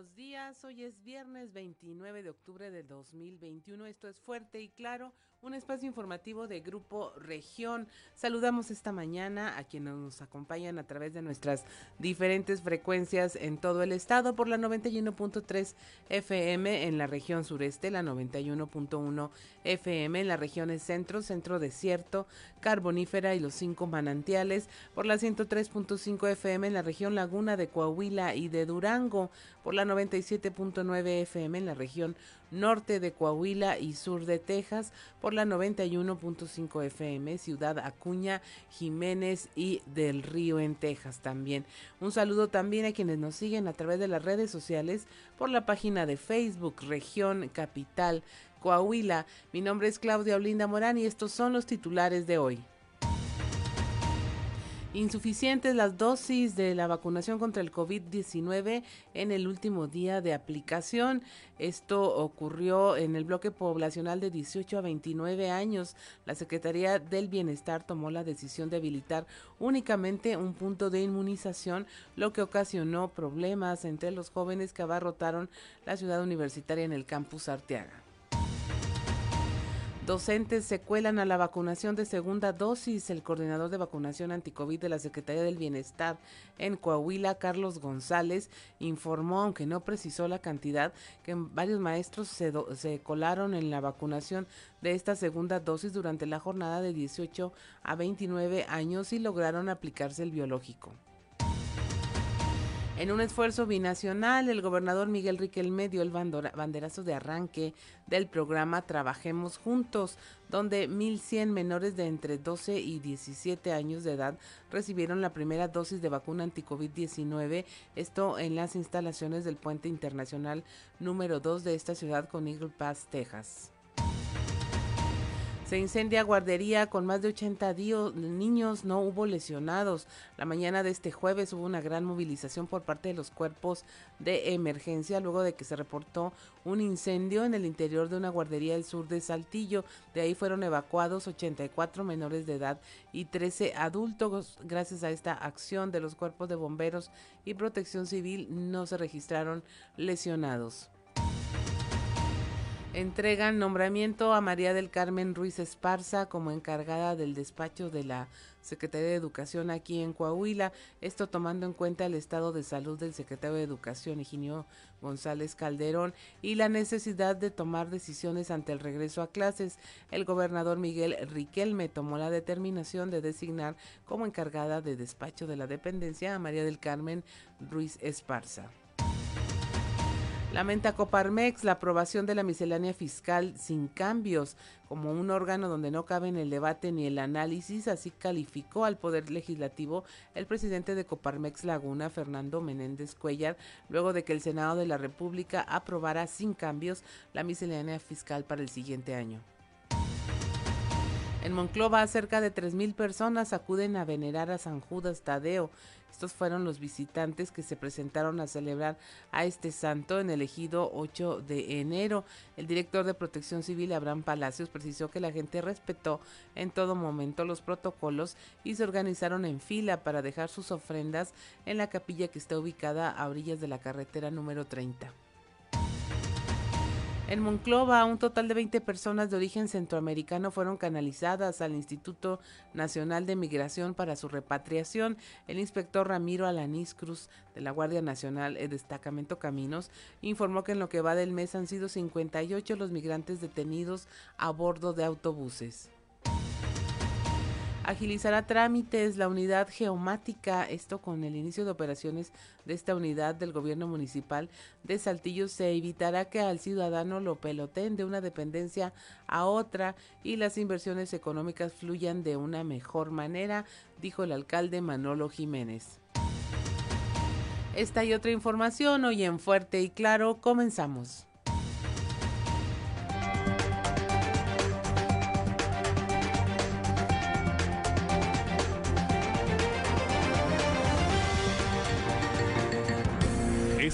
buenos días. Hoy es viernes 29 de octubre del 2021. Esto es Fuerte y Claro, un espacio informativo de Grupo Región. Saludamos esta mañana a quienes nos acompañan a través de nuestras diferentes frecuencias en todo el estado por la 91.3 FM en la región sureste, la 91.1 FM en las regiones centro, centro desierto, carbonífera y los cinco manantiales, por la 103.5 FM en la región laguna de Coahuila y de Durango, por la 97.9 FM en la región norte de Coahuila y sur de Texas, por la 91.5 FM, Ciudad Acuña, Jiménez y del Río en Texas también. Un saludo también a quienes nos siguen a través de las redes sociales por la página de Facebook Región Capital Coahuila. Mi nombre es Claudia Olinda Morán y estos son los titulares de hoy. Insuficientes las dosis de la vacunación contra el COVID-19 en el último día de aplicación. Esto ocurrió en el bloque poblacional de 18 a 29 años. La Secretaría del Bienestar tomó la decisión de habilitar únicamente un punto de inmunización, lo que ocasionó problemas entre los jóvenes que abarrotaron la ciudad universitaria en el campus Arteaga. Docentes se cuelan a la vacunación de segunda dosis. El coordinador de vacunación anticovid de la Secretaría del Bienestar en Coahuila, Carlos González, informó, aunque no precisó la cantidad, que varios maestros se, se colaron en la vacunación de esta segunda dosis durante la jornada de 18 a 29 años y lograron aplicarse el biológico. En un esfuerzo binacional, el gobernador Miguel Riquelme dio el banderazo de arranque del programa Trabajemos Juntos, donde 1.100 menores de entre 12 y 17 años de edad recibieron la primera dosis de vacuna anti-COVID-19, esto en las instalaciones del puente internacional número 2 de esta ciudad con Eagle Pass, Texas. Se incendia guardería con más de 80 niños, no hubo lesionados. La mañana de este jueves hubo una gran movilización por parte de los cuerpos de emergencia luego de que se reportó un incendio en el interior de una guardería del sur de Saltillo. De ahí fueron evacuados 84 menores de edad y 13 adultos. Gracias a esta acción de los cuerpos de bomberos y protección civil no se registraron lesionados entregan nombramiento a María del Carmen Ruiz Esparza como encargada del despacho de la Secretaría de Educación aquí en Coahuila, esto tomando en cuenta el estado de salud del secretario de Educación, Higinio González Calderón, y la necesidad de tomar decisiones ante el regreso a clases. El gobernador Miguel Riquelme tomó la determinación de designar como encargada de despacho de la dependencia a María del Carmen Ruiz Esparza. Lamenta Coparmex la aprobación de la miscelánea fiscal sin cambios como un órgano donde no cabe en el debate ni el análisis, así calificó al Poder Legislativo el presidente de Coparmex Laguna, Fernando Menéndez Cuellar, luego de que el Senado de la República aprobara sin cambios la miscelánea fiscal para el siguiente año. En Monclova, cerca de 3.000 personas acuden a venerar a San Judas Tadeo. Estos fueron los visitantes que se presentaron a celebrar a este santo en el ejido 8 de enero. El director de Protección Civil, Abraham Palacios, precisó que la gente respetó en todo momento los protocolos y se organizaron en fila para dejar sus ofrendas en la capilla que está ubicada a orillas de la carretera número 30. En Monclova, un total de 20 personas de origen centroamericano fueron canalizadas al Instituto Nacional de Migración para su repatriación. El inspector Ramiro Alanís Cruz de la Guardia Nacional, el Destacamento Caminos, informó que en lo que va del mes han sido 58 los migrantes detenidos a bordo de autobuses agilizará trámites la unidad geomática, esto con el inicio de operaciones de esta unidad del gobierno municipal de Saltillo se evitará que al ciudadano lo peloteen de una dependencia a otra y las inversiones económicas fluyan de una mejor manera, dijo el alcalde Manolo Jiménez. Esta y otra información hoy en Fuerte y Claro comenzamos.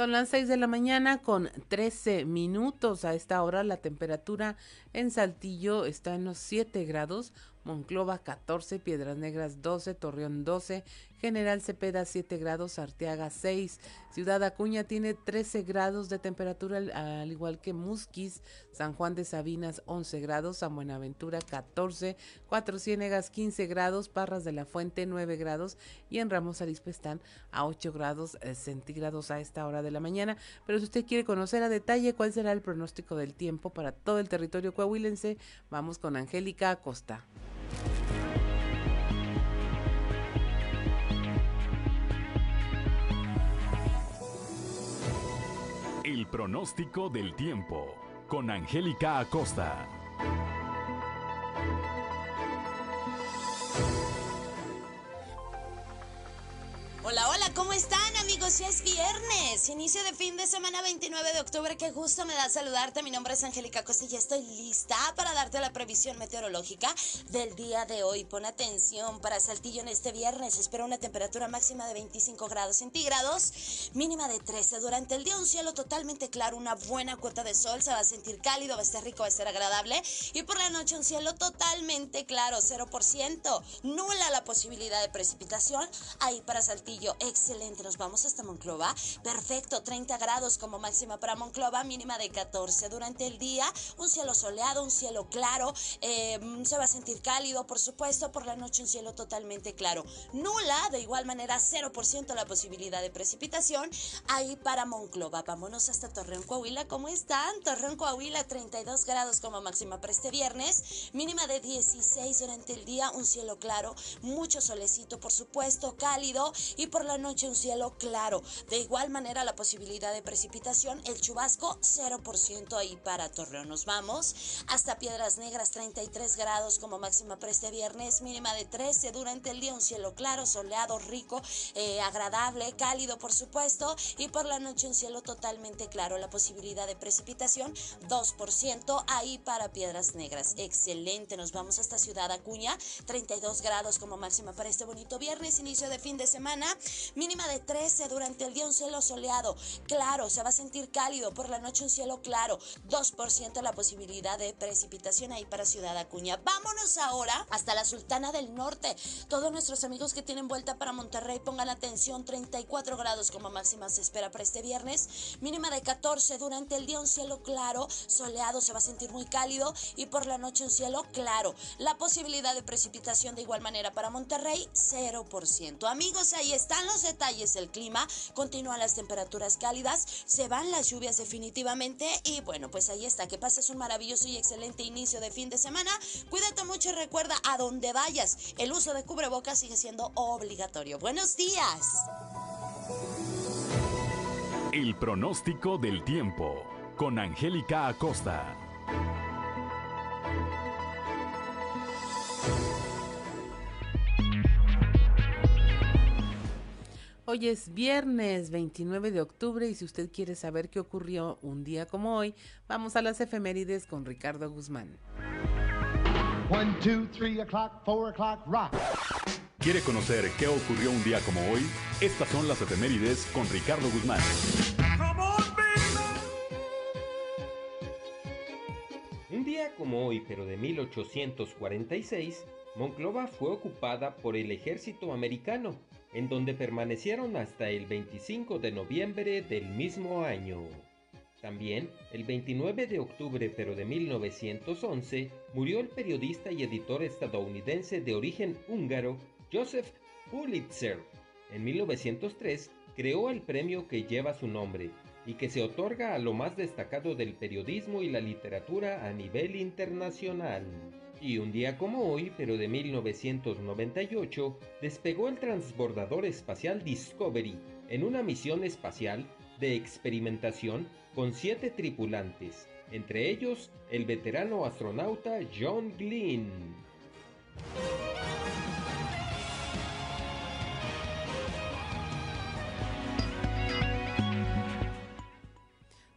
Son las 6 de la mañana con 13 minutos. A esta hora la temperatura en Saltillo está en los 7 grados, Monclova 14, Piedras Negras 12, Torreón 12, General Cepeda 7 grados, Arteaga 6, Ciudad Acuña tiene 13 grados de temperatura al igual que Musquis, San Juan de Sabinas 11 grados, San Buenaventura 14, Cuatro Ciénegas 15 grados, Parras de la Fuente 9 grados. Y en Ramos Arizpe están a 8 grados eh, centígrados a esta hora de la mañana. Pero si usted quiere conocer a detalle cuál será el pronóstico del tiempo para todo el territorio coahuilense, vamos con Angélica Acosta. El pronóstico del tiempo con Angélica Acosta. Hola, hola, ¿cómo están amigos? Es viernes, inicio de fin de semana 29 de octubre. Qué gusto me da saludarte. Mi nombre es Angélica Costa y estoy lista para darte la previsión meteorológica del día de hoy. Pon atención para Saltillo en este viernes. Espero una temperatura máxima de 25 grados centígrados, mínima de 13. Durante el día un cielo totalmente claro, una buena cuota de sol. Se va a sentir cálido, va a estar rico, va a ser agradable. Y por la noche un cielo totalmente claro, 0%. Nula la posibilidad de precipitación ahí para Saltillo excelente. Nos vamos Monclova. Perfecto, 30 grados como máxima para Monclova, mínima de 14. Durante el día, un cielo soleado, un cielo claro. Eh, se va a sentir cálido, por supuesto. Por la noche, un cielo totalmente claro. Nula, de igual manera, 0% la posibilidad de precipitación ahí para Monclova. Vámonos hasta Torreón, Coahuila. ¿Cómo están? Torreón, Coahuila, 32 grados como máxima para este viernes. Mínima de 16 durante el día, un cielo claro, mucho solecito, por supuesto, cálido. Y por la noche un cielo claro. De igual manera la posibilidad de precipitación, el chubasco 0% ahí para Torreón. Nos vamos hasta Piedras Negras 33 grados como máxima para este viernes, mínima de 13 durante el día un cielo claro, soleado, rico, eh, agradable, cálido por supuesto y por la noche un cielo totalmente claro. La posibilidad de precipitación 2% ahí para Piedras Negras. Excelente, nos vamos hasta Ciudad Acuña 32 grados como máxima para este bonito viernes, inicio de fin de semana mínima de 13 durante el día un cielo soleado, claro, se va a sentir cálido, por la noche un cielo claro, 2% la posibilidad de precipitación ahí para Ciudad Acuña. Vámonos ahora hasta la Sultana del Norte. Todos nuestros amigos que tienen vuelta para Monterrey pongan atención, 34 grados como máxima se espera para este viernes, mínima de 14 durante el día un cielo claro, soleado, se va a sentir muy cálido y por la noche un cielo claro. La posibilidad de precipitación de igual manera para Monterrey, 0%. Amigos, ahí está están los detalles del clima, continúan las temperaturas cálidas, se van las lluvias definitivamente y bueno, pues ahí está, que pases un maravilloso y excelente inicio de fin de semana. Cuídate mucho y recuerda a donde vayas, el uso de cubrebocas sigue siendo obligatorio. Buenos días. El pronóstico del tiempo con Angélica Acosta. Hoy es viernes 29 de octubre y si usted quiere saber qué ocurrió un día como hoy, vamos a las efemérides con Ricardo Guzmán. ¿Quiere conocer qué ocurrió un día como hoy? Estas son las efemérides con Ricardo Guzmán. Un día como hoy, pero de 1846, Monclova fue ocupada por el ejército americano en donde permanecieron hasta el 25 de noviembre del mismo año. También, el 29 de octubre pero de 1911, murió el periodista y editor estadounidense de origen húngaro Joseph Pulitzer. En 1903 creó el premio que lleva su nombre y que se otorga a lo más destacado del periodismo y la literatura a nivel internacional. Y un día como hoy, pero de 1998, despegó el transbordador espacial Discovery en una misión espacial de experimentación con siete tripulantes, entre ellos el veterano astronauta John Glenn.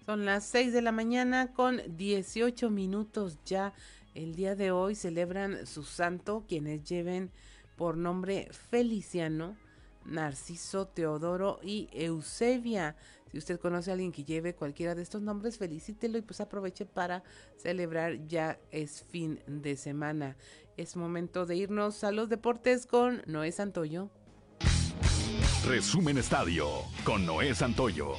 Son las 6 de la mañana con 18 minutos ya el día de hoy celebran su santo quienes lleven por nombre Feliciano, Narciso, Teodoro y Eusebia. Si usted conoce a alguien que lleve cualquiera de estos nombres, felicítelo y pues aproveche para celebrar. Ya es fin de semana. Es momento de irnos a los deportes con Noé Santoyo. Resumen Estadio con Noé Santoyo.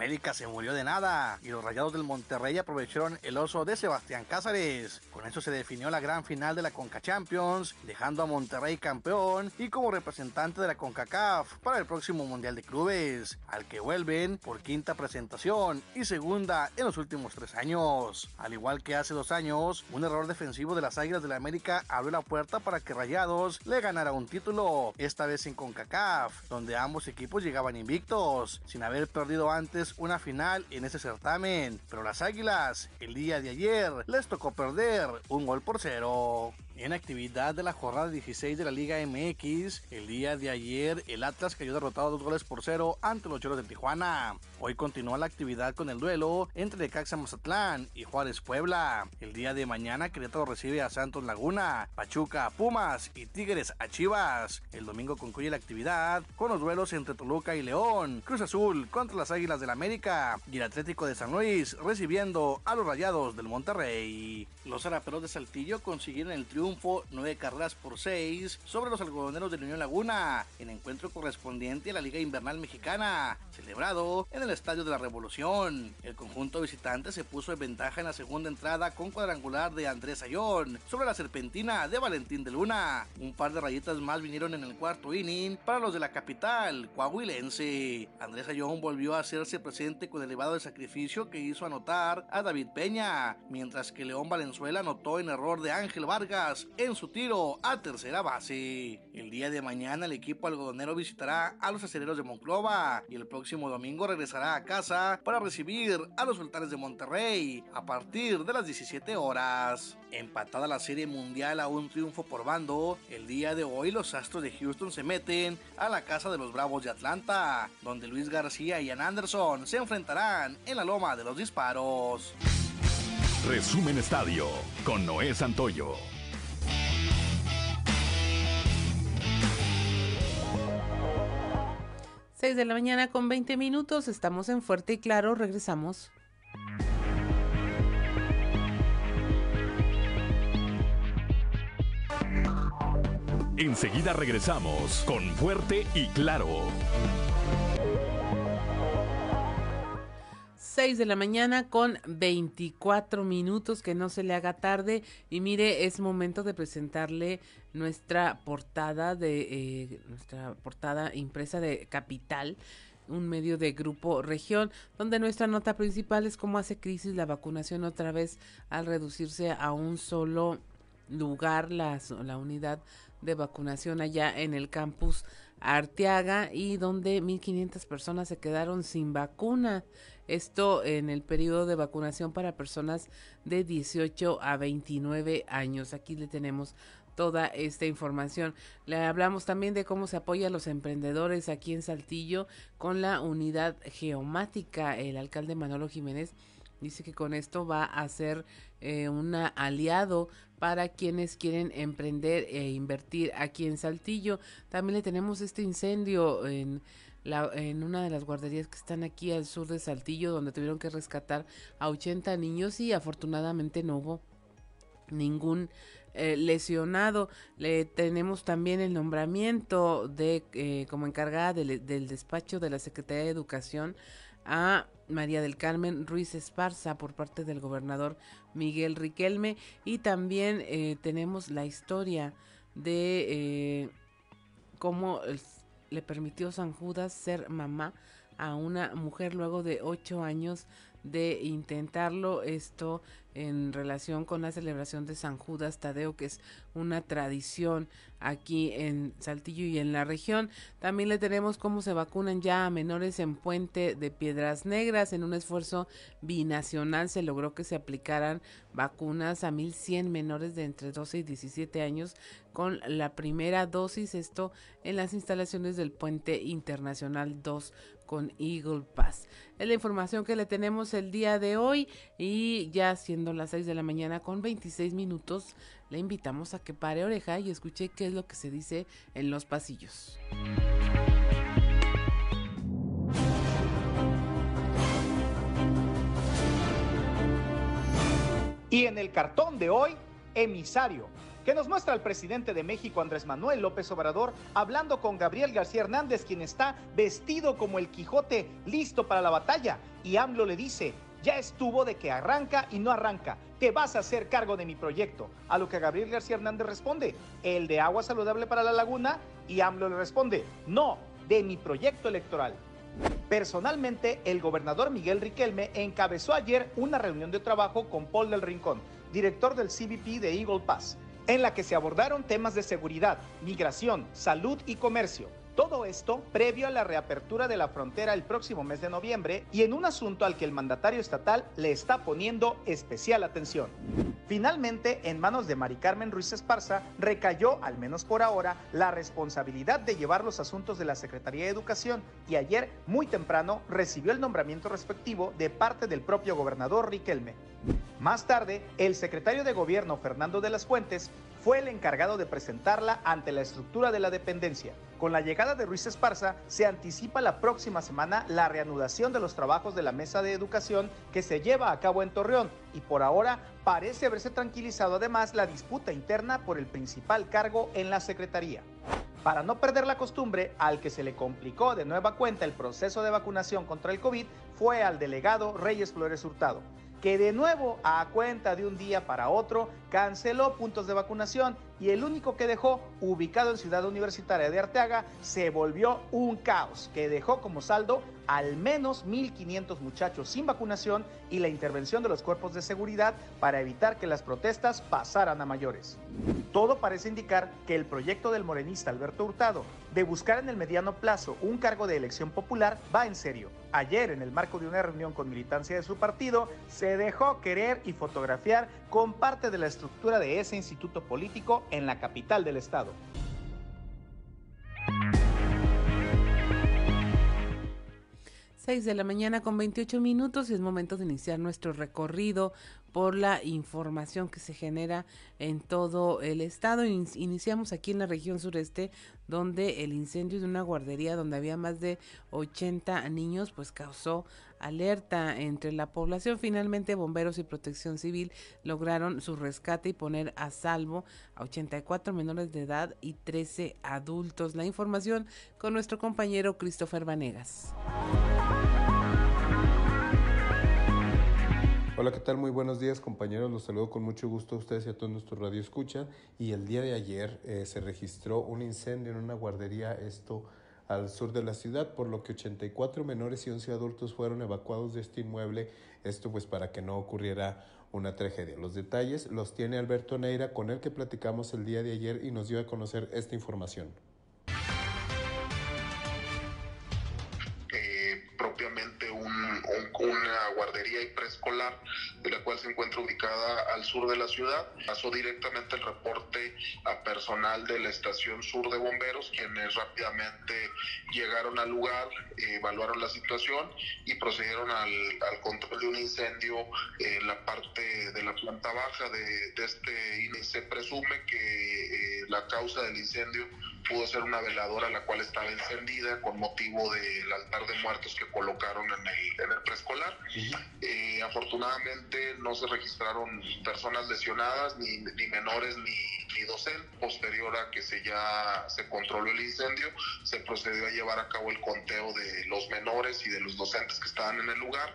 América se murió de nada y los Rayados del Monterrey aprovecharon el oso de Sebastián Cázares. Con eso se definió la gran final de la Conca Champions, dejando a Monterrey campeón y como representante de la CONCACAF para el próximo Mundial de Clubes, al que vuelven por quinta presentación y segunda en los últimos tres años. Al igual que hace dos años, un error defensivo de las Águilas de la América abrió la puerta para que Rayados le ganara un título, esta vez en CONCACAF, donde ambos equipos llegaban invictos, sin haber perdido antes una final en ese certamen, pero las Águilas el día de ayer les tocó perder un gol por cero. En actividad de la jornada 16 de la Liga MX, el día de ayer el Atlas cayó derrotado dos goles por cero ante los Choros de Tijuana. Hoy continúa la actividad con el duelo entre Caxa Mazatlán y Juárez Puebla. El día de mañana Querétaro recibe a Santos Laguna, Pachuca a Pumas y Tigres a Chivas. El domingo concluye la actividad con los duelos entre Toluca y León, Cruz Azul contra las Águilas del la América y el Atlético de San Luis recibiendo a los Rayados del Monterrey. Los araperos de Saltillo consiguieron el triunfo triunfo, 9 carreras por 6 sobre los algodoneros de la Unión Laguna, en encuentro correspondiente a la Liga Invernal Mexicana, celebrado en el Estadio de la Revolución. El conjunto visitante se puso en ventaja en la segunda entrada con cuadrangular de Andrés Ayón sobre la serpentina de Valentín de Luna. Un par de rayitas más vinieron en el cuarto inning para los de la capital, coahuilense. Andrés Ayón volvió a hacerse presente con elevado de sacrificio que hizo anotar a David Peña, mientras que León Valenzuela anotó en error de Ángel Vargas en su tiro a tercera base. El día de mañana el equipo algodonero visitará a los aceleros de Monclova y el próximo domingo regresará a casa para recibir a los sultanes de Monterrey a partir de las 17 horas. Empatada la serie mundial a un triunfo por bando, el día de hoy los Astros de Houston se meten a la casa de los Bravos de Atlanta, donde Luis García y Ian Anderson se enfrentarán en la loma de los disparos. Resumen Estadio con Noé Santoyo. 6 de la mañana con 20 minutos, estamos en Fuerte y Claro, regresamos. Enseguida regresamos con Fuerte y Claro. 6 de la mañana con 24 minutos, que no se le haga tarde. Y mire, es momento de presentarle nuestra portada de eh, nuestra portada impresa de Capital un medio de Grupo Región, donde nuestra nota principal es cómo hace crisis la vacunación otra vez al reducirse a un solo lugar la, la unidad de vacunación allá en el campus Arteaga y donde 1.500 personas se quedaron sin vacuna. Esto en el periodo de vacunación para personas de 18 a 29 años. Aquí le tenemos toda esta información. Le hablamos también de cómo se apoya a los emprendedores aquí en Saltillo con la unidad geomática. El alcalde Manolo Jiménez dice que con esto va a ser eh, un aliado para quienes quieren emprender e invertir aquí en Saltillo. También le tenemos este incendio en en una de las guarderías que están aquí al sur de Saltillo, donde tuvieron que rescatar a 80 niños y afortunadamente no hubo ningún eh, lesionado. Le tenemos también el nombramiento de eh, como encargada del, despacho de la Secretaría de Educación a María del Carmen Ruiz Esparza por parte del gobernador Miguel Riquelme y también eh, tenemos la historia de cómo le permitió San Judas ser mamá a una mujer luego de ocho años de intentarlo. Esto en relación con la celebración de San Judas Tadeo, que es una tradición aquí en Saltillo y en la región. También le tenemos cómo se vacunan ya a menores en Puente de Piedras Negras. En un esfuerzo binacional se logró que se aplicaran vacunas a 1.100 menores de entre 12 y 17 años con la primera dosis. Esto en las instalaciones del Puente Internacional 2 con Eagle Pass. Es la información que le tenemos el día de hoy y ya siendo las 6 de la mañana con 26 minutos, le invitamos a que pare oreja y escuche qué es lo que se dice en los pasillos. Y en el cartón de hoy, emisario, que nos muestra el presidente de México, Andrés Manuel López Obrador, hablando con Gabriel García Hernández, quien está vestido como el Quijote, listo para la batalla. Y AMLO le dice, ya estuvo de que arranca y no arranca. Te vas a hacer cargo de mi proyecto. A lo que Gabriel García Hernández responde, el de agua saludable para la laguna. Y AMLO le responde, no, de mi proyecto electoral. Personalmente, el gobernador Miguel Riquelme encabezó ayer una reunión de trabajo con Paul del Rincón, director del CBP de Eagle Pass, en la que se abordaron temas de seguridad, migración, salud y comercio. Todo esto previo a la reapertura de la frontera el próximo mes de noviembre y en un asunto al que el mandatario estatal le está poniendo especial atención. Finalmente, en manos de Mari Carmen Ruiz Esparza, recayó, al menos por ahora, la responsabilidad de llevar los asuntos de la Secretaría de Educación y ayer, muy temprano, recibió el nombramiento respectivo de parte del propio gobernador Riquelme. Más tarde, el secretario de Gobierno, Fernando de las Fuentes, fue el encargado de presentarla ante la estructura de la dependencia. Con la llegada de Ruiz Esparza, se anticipa la próxima semana la reanudación de los trabajos de la Mesa de Educación que se lleva a cabo en Torreón y por ahora parece haberse tranquilizado además la disputa interna por el principal cargo en la Secretaría. Para no perder la costumbre, al que se le complicó de nueva cuenta el proceso de vacunación contra el COVID fue al delegado Reyes Flores Hurtado que de nuevo, a cuenta de un día para otro, canceló puntos de vacunación y el único que dejó, ubicado en Ciudad Universitaria de Arteaga, se volvió un caos que dejó como saldo al menos 1.500 muchachos sin vacunación y la intervención de los cuerpos de seguridad para evitar que las protestas pasaran a mayores. Todo parece indicar que el proyecto del morenista Alberto Hurtado de buscar en el mediano plazo un cargo de elección popular va en serio. Ayer, en el marco de una reunión con militancia de su partido, se dejó querer y fotografiar con parte de la estructura de ese instituto político en la capital del estado. Seis de la mañana con 28 minutos y es momento de iniciar nuestro recorrido por la información que se genera en todo el estado. Iniciamos aquí en la región sureste, donde el incendio de una guardería donde había más de 80 niños, pues causó alerta entre la población. Finalmente, bomberos y protección civil lograron su rescate y poner a salvo a 84 menores de edad y 13 adultos. La información con nuestro compañero Christopher Vanegas. Hola, ¿qué tal? Muy buenos días, compañeros. Los saludo con mucho gusto a ustedes y a todos nuestros radio escucha. Y el día de ayer eh, se registró un incendio en una guardería, esto al sur de la ciudad, por lo que 84 menores y 11 adultos fueron evacuados de este inmueble, esto pues para que no ocurriera una tragedia. Los detalles los tiene Alberto Neira, con el que platicamos el día de ayer y nos dio a conocer esta información. Preescolar, de la cual se encuentra ubicada al sur de la ciudad. Pasó directamente el reporte a personal de la estación sur de bomberos, quienes rápidamente llegaron al lugar, evaluaron la situación y procedieron al, control de un incendio en la parte de la planta baja de, este índice. Se presume que eh, la causa del incendio pudo ser una veladora la cual estaba encendida con motivo del altar de muertos que colocaron en el, en el preescolar. Eh, afortunadamente no se registraron personas lesionadas, ni, ni menores ni, ni docentes. Posterior a que se ya se controló el incendio, se procedió a llevar a cabo el conteo de los menores y de los docentes que estaban en el lugar.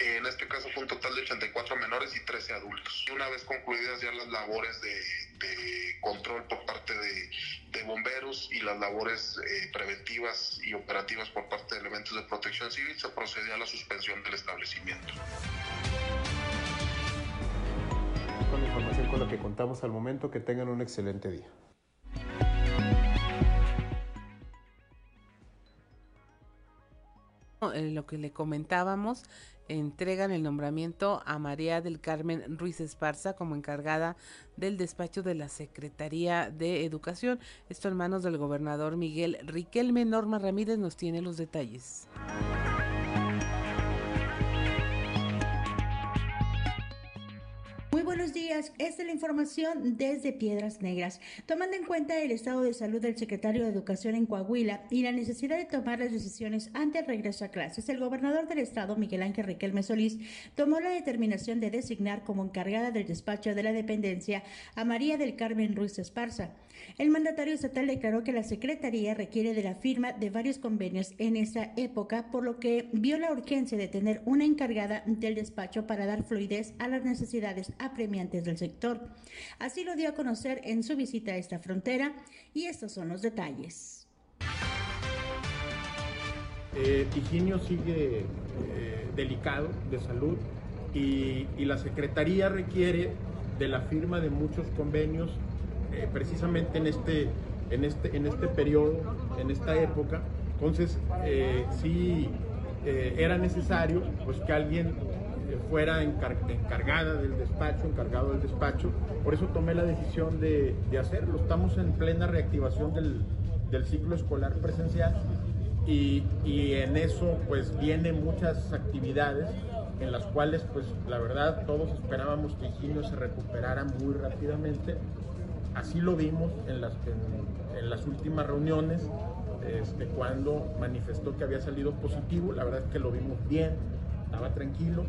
En este caso fue un total de 84 menores y 13 adultos. Y una vez concluidas ya las labores de, control por parte de, las labores eh, preventivas y operativas por parte de elementos de protección civil, se procedió a la suspensión del establecimiento. Con la información con la que contamos al momento, que tengan un excelente día. Eh, lo que le comentábamos, entregan el nombramiento a María del Carmen Ruiz Esparza como encargada del despacho de la Secretaría de Educación. Esto en manos del gobernador Miguel Riquelme. Norma Ramírez nos tiene los detalles. Buenos días. Esta es la información desde Piedras Negras. Tomando en cuenta el estado de salud del secretario de Educación en Coahuila y la necesidad de tomar las decisiones ante el regreso a clases, el gobernador del estado, Miguel Ángel Riquelme Solís, tomó la determinación de designar como encargada del despacho de la dependencia a María del Carmen Ruiz Esparza. El mandatario estatal declaró que la Secretaría requiere de la firma de varios convenios en esa época, por lo que vio la urgencia de tener una encargada del despacho para dar fluidez a las necesidades apremiantes del sector. Así lo dio a conocer en su visita a esta frontera y estos son los detalles. Eh, sigue eh, delicado de salud y, y la Secretaría requiere de la firma de muchos convenios eh, precisamente en este, en, este, en este periodo, en esta época. Entonces, eh, sí eh, era necesario pues, que alguien fuera encargada del despacho, encargado del despacho. Por eso tomé la decisión de, hacerlo. Estamos en plena reactivación del, del ciclo escolar presencial y, y, en eso pues vienen muchas actividades en las cuales pues la verdad todos esperábamos que Higinio se recuperara muy rápidamente Así lo vimos en las, en, las últimas reuniones, este, cuando manifestó que había salido positivo, la verdad es que lo vimos bien, estaba tranquilo.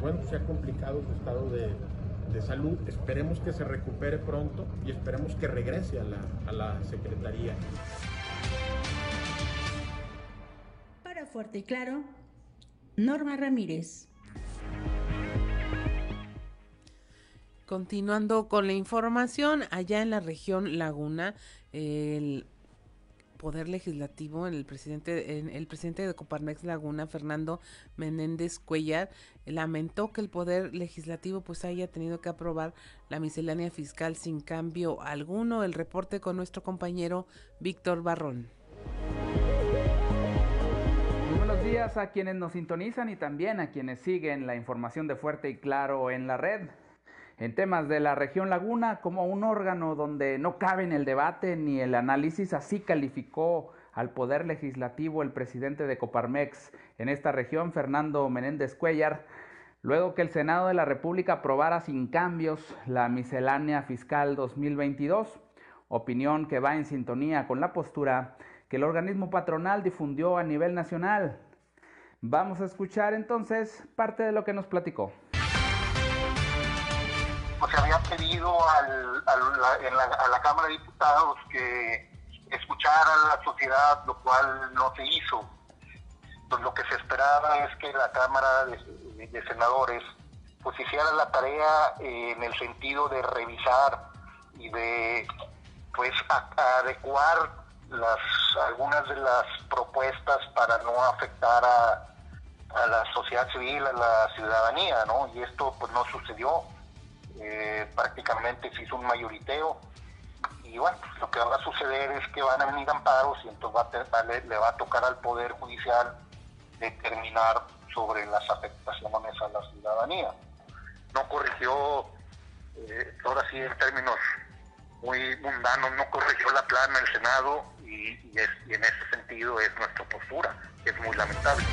Bueno, se ha complicado su estado de, de salud, esperemos que se recupere pronto y esperemos que regrese a la, a la Secretaría. Para Fuerte y Claro, Norma Ramírez. Continuando con la información, allá en la región Laguna, el poder legislativo, el presidente, el presidente de Coparmex Laguna, Fernando Menéndez Cuellar, lamentó que el poder legislativo pues haya tenido que aprobar la miscelánea fiscal sin cambio alguno. El reporte con nuestro compañero Víctor Barrón. Buenos días a quienes nos sintonizan y también a quienes siguen la información de Fuerte y Claro en la red en temas de la región Laguna como un órgano donde no cabe en el debate ni el análisis, así calificó al Poder Legislativo el presidente de Coparmex en esta región, Fernando Menéndez Cuellar, luego que el Senado de la República aprobara sin cambios la miscelánea fiscal 2022, opinión que va en sintonía con la postura que el organismo patronal difundió a nivel nacional. Vamos a escuchar entonces parte de lo que nos platicó pues se había pedido al, a la Cámara de Diputados que escuchara a la sociedad, lo cual no se hizo. Pues lo que se esperaba es que la Cámara de, Senadores pues hiciera la tarea en el sentido de revisar y de pues adecuar las algunas de las propuestas para no afectar a, a la sociedad civil, a la ciudadanía, ¿no? Y esto pues no sucedió eh, prácticamente se hizo un mayoriteo y bueno, pues, lo que va a suceder es que van a venir amparos y entonces va le, va a tocar al Poder Judicial determinar sobre las afectaciones a la ciudadanía. No corrigió, eh, ahora sí en términos muy mundanos, no corrigió la plana el Senado y, y en ese sentido es nuestra postura, es muy lamentable.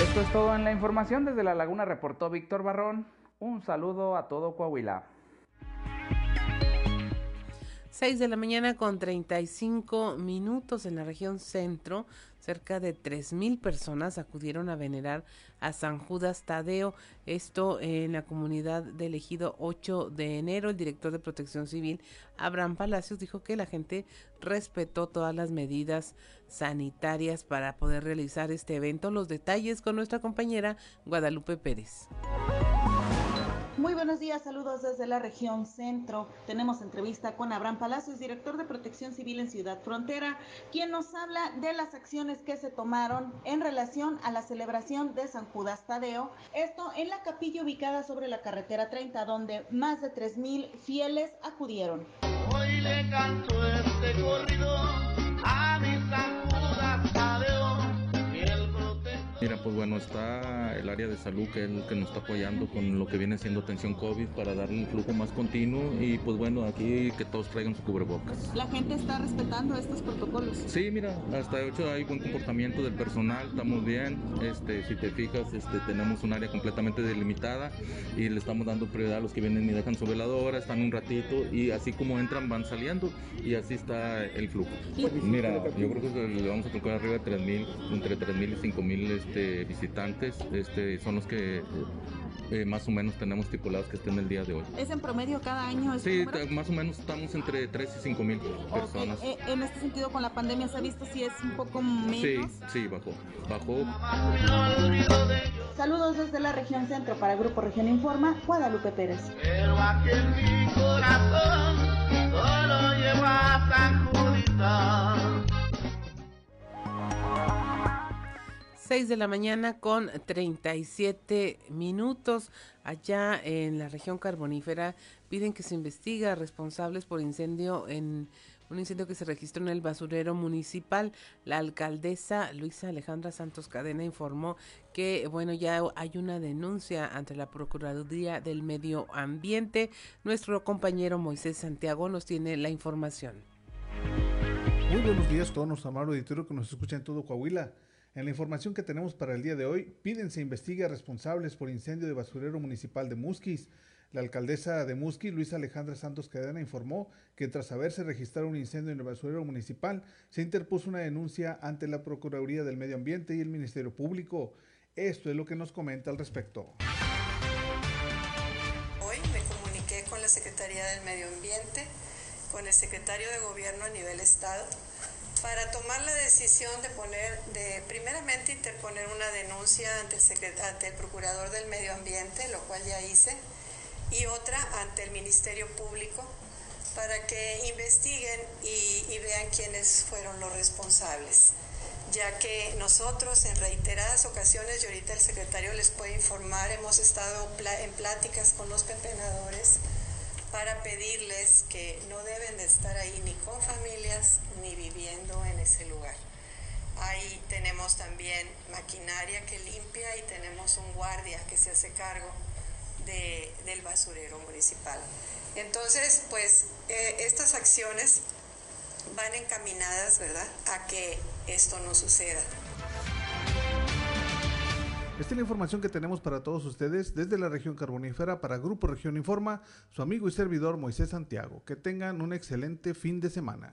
Esto es todo en la información. Desde La Laguna reportó Víctor Barrón. Un saludo a todo Coahuila. 6 de la mañana con 35 minutos en la región centro. Cerca de mil personas acudieron a venerar a San Judas Tadeo. Esto en la comunidad de elegido 8 de enero. El director de Protección Civil, Abraham Palacios, dijo que la gente respetó todas las medidas sanitarias para poder realizar este evento. Los detalles con nuestra compañera Guadalupe Pérez. Muy buenos días, saludos desde la región centro. Tenemos entrevista con Abraham Palacios, director de Protección Civil en Ciudad Frontera, quien nos habla de las acciones que se tomaron en relación a la celebración de San Judas Tadeo. Esto en la capilla ubicada sobre la carretera 30, donde más de 3.000 fieles acudieron. Hoy le canto este corrido Mira, pues bueno, está el área de salud que es el que nos está apoyando con lo que viene siendo atención COVID para darle un flujo más continuo y pues bueno, aquí que todos traigan su cubrebocas. ¿La gente está respetando estos protocolos? Sí, mira, hasta de hecho hay buen comportamiento del personal, estamos bien. Este, si te fijas, este, tenemos un área completamente delimitada y le estamos dando prioridad a los que vienen y dejan su veladora, están un ratito y así como entran van saliendo y así está el flujo. Mira, yo creo que le vamos a tocar arriba de 3.000, entre 3.000 y 5.000 este, visitantes, este, son los que eh, más o menos tenemos estipulados que estén el día de hoy. ¿Es en promedio cada año? Sí, más o menos estamos entre 3 y 5 mil personas. Eh, en este sentido, con la pandemia, ¿se ha visto si es un poco menos? Sí, sí, bajó. Bajó. Saludos desde la región centro para Grupo Región Informa, Guadalupe Pérez. Pero aquí en mi corazón solo llevo a San Judita. 6 de la mañana con 37 minutos. Allá en la región carbonífera piden que se investiga responsables por incendio en un incendio que se registró en el basurero municipal. La alcaldesa Luisa Alejandra Santos Cadena informó que, bueno, ya hay una denuncia ante la Procuraduría del Medio Ambiente. Nuestro compañero Moisés Santiago nos tiene la información. Muy buenos días a todos nuestro amable auditorio que nos escucha en todo Coahuila. En la información que tenemos para el día de hoy, piden se investigue a responsables por incendio de basurero municipal de Musquis. La alcaldesa de Musquis, Luisa Alejandra Santos Cadena, informó que tras haberse registrado un incendio en el basurero municipal, se interpuso una denuncia ante la Procuraduría del Medio Ambiente y el Ministerio Público. Esto es lo que nos comenta al respecto. Hoy me comuniqué con la Secretaría del Medio Ambiente, con el secretario de Gobierno a nivel Estado para tomar la decisión de poner, de primeramente interponer una denuncia ante el, ante el Procurador del Medio Ambiente, lo cual ya hice, y otra ante el Ministerio Público para que investiguen y, y vean quiénes fueron los responsables ya que nosotros en reiteradas ocasiones, y ahorita el secretario les puede informar, hemos estado en pláticas con los pepenadores para pedirles que no deben de estar ahí ni con familias ni viviendo en ese lugar. Ahí tenemos también maquinaria que limpia y tenemos un guardia que se hace cargo de, del basurero municipal. Entonces, pues eh, estas acciones van encaminadas, ¿verdad?, a que esto no suceda. Esta es la información que tenemos para todos ustedes desde la región carbonífera para Grupo Región Informa, su amigo y servidor Moisés Santiago. Que tengan un excelente fin de semana.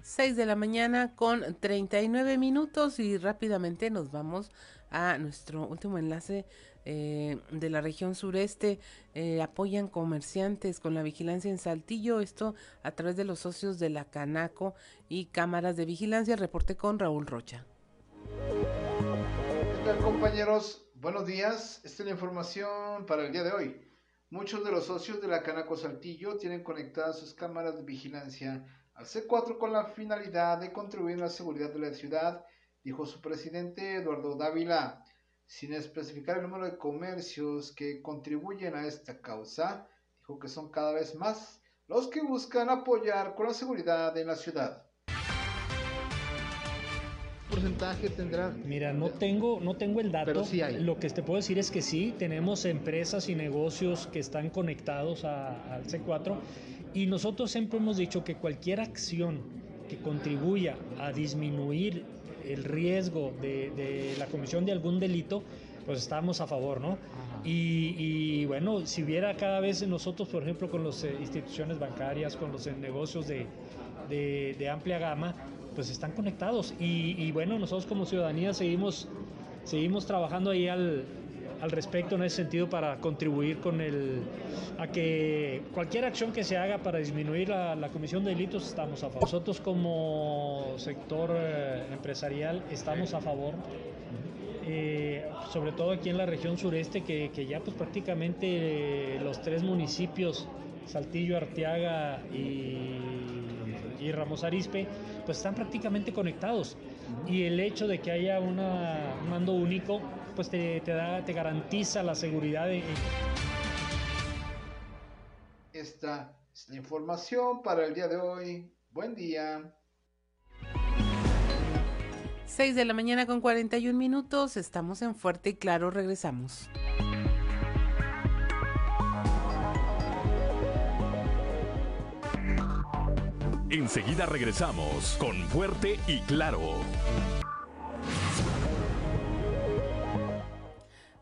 6 de la mañana con 39 minutos y rápidamente nos vamos a nuestro último enlace eh, de la región sureste. Eh, apoyan comerciantes con la vigilancia en Saltillo, esto a través de los socios de la Canaco y cámaras de vigilancia. Reporte con Raúl Rocha. ¿Qué compañeros? Buenos días. Esta es la información para el día de hoy. Muchos de los socios de la Canaco Saltillo tienen conectadas sus cámaras de vigilancia al C4 con la finalidad de contribuir a la seguridad de la ciudad, dijo su presidente Eduardo Dávila. Sin especificar el número de comercios que contribuyen a esta causa, dijo que son cada vez más los que buscan apoyar con la seguridad en la ciudad porcentaje tendrá? Mira, no tengo, no tengo el dato. Pero sí hay. Lo que te puedo decir es que sí, tenemos empresas y negocios que están conectados al C4 y nosotros siempre hemos dicho que cualquier acción que contribuya a disminuir el riesgo de, la comisión de algún delito, pues estamos a favor, ¿no? Y, bueno, si hubiera cada vez nosotros, por ejemplo, con las eh, instituciones bancarias, con los negocios de, de amplia gama, pues están conectados. Y, bueno, nosotros como ciudadanía seguimos, seguimos trabajando ahí al, al respecto en ese sentido para contribuir con el a que cualquier acción que se haga para disminuir la, comisión de delitos estamos a favor. Nosotros como sector eh, empresarial estamos a favor. Eh, sobre todo aquí en la región sureste, que, que ya pues prácticamente los tres municipios, Saltillo, Arteaga y, y Ramos Arispe, pues están prácticamente conectados. Y el hecho de que haya una, un mando único, pues te, te, da, te garantiza la seguridad. De... Esta es la información para el día de hoy. Buen día. 6 de la mañana con 41 minutos, estamos en Fuerte y Claro, regresamos. Enseguida regresamos con Fuerte y Claro.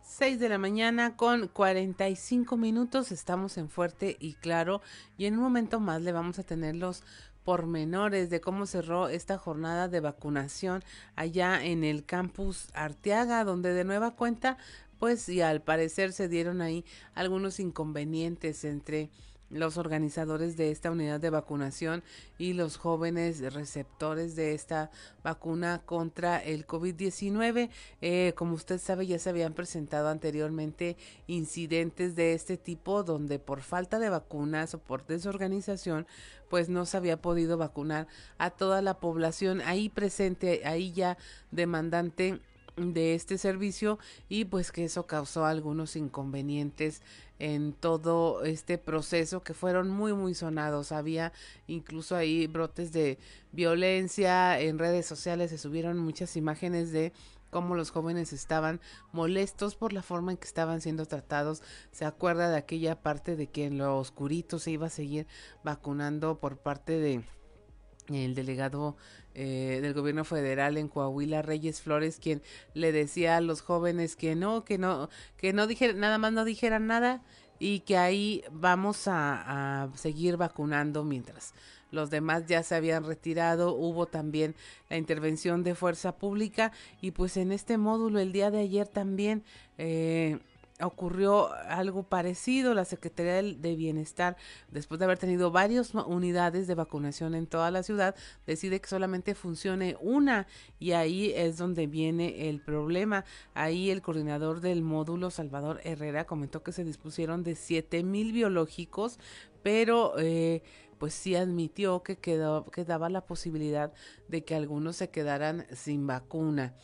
6 de la mañana con 45 minutos, estamos en Fuerte y Claro y en un momento más le vamos a tener los pormenores de cómo cerró esta jornada de vacunación allá en el campus Arteaga, donde de nueva cuenta, pues y al parecer se dieron ahí algunos inconvenientes entre los organizadores de esta unidad de vacunación y los jóvenes receptores de esta vacuna contra el COVID-19. Eh, como usted sabe, ya se habían presentado anteriormente incidentes de este tipo donde por falta de vacunas o por desorganización, pues no se había podido vacunar a toda la población ahí presente, ahí ya demandante de este servicio y pues que eso causó algunos inconvenientes en todo este proceso que fueron muy muy sonados había incluso ahí brotes de violencia en redes sociales se subieron muchas imágenes de cómo los jóvenes estaban molestos por la forma en que estaban siendo tratados. Se acuerda de aquella parte de que en lo oscurito se iba a seguir vacunando por parte de el delegado eh, del gobierno federal en Coahuila, Reyes Flores, quien le decía a los jóvenes que no, que no, que no dijeran, nada más no dijeran nada y que ahí vamos a, a seguir vacunando mientras los demás ya se habían retirado, hubo también la intervención de fuerza pública y pues en este módulo el día de ayer también eh, ocurrió algo parecido. La Secretaría de Bienestar, después de haber tenido varias unidades de vacunación en toda la ciudad, decide que solamente funcione una y ahí es donde viene el problema. Ahí el coordinador del módulo, Salvador Herrera, comentó que se dispusieron de siete mil biológicos, pero eh, pues sí admitió que quedó, quedaba la posibilidad de que algunos se quedaran sin vacuna.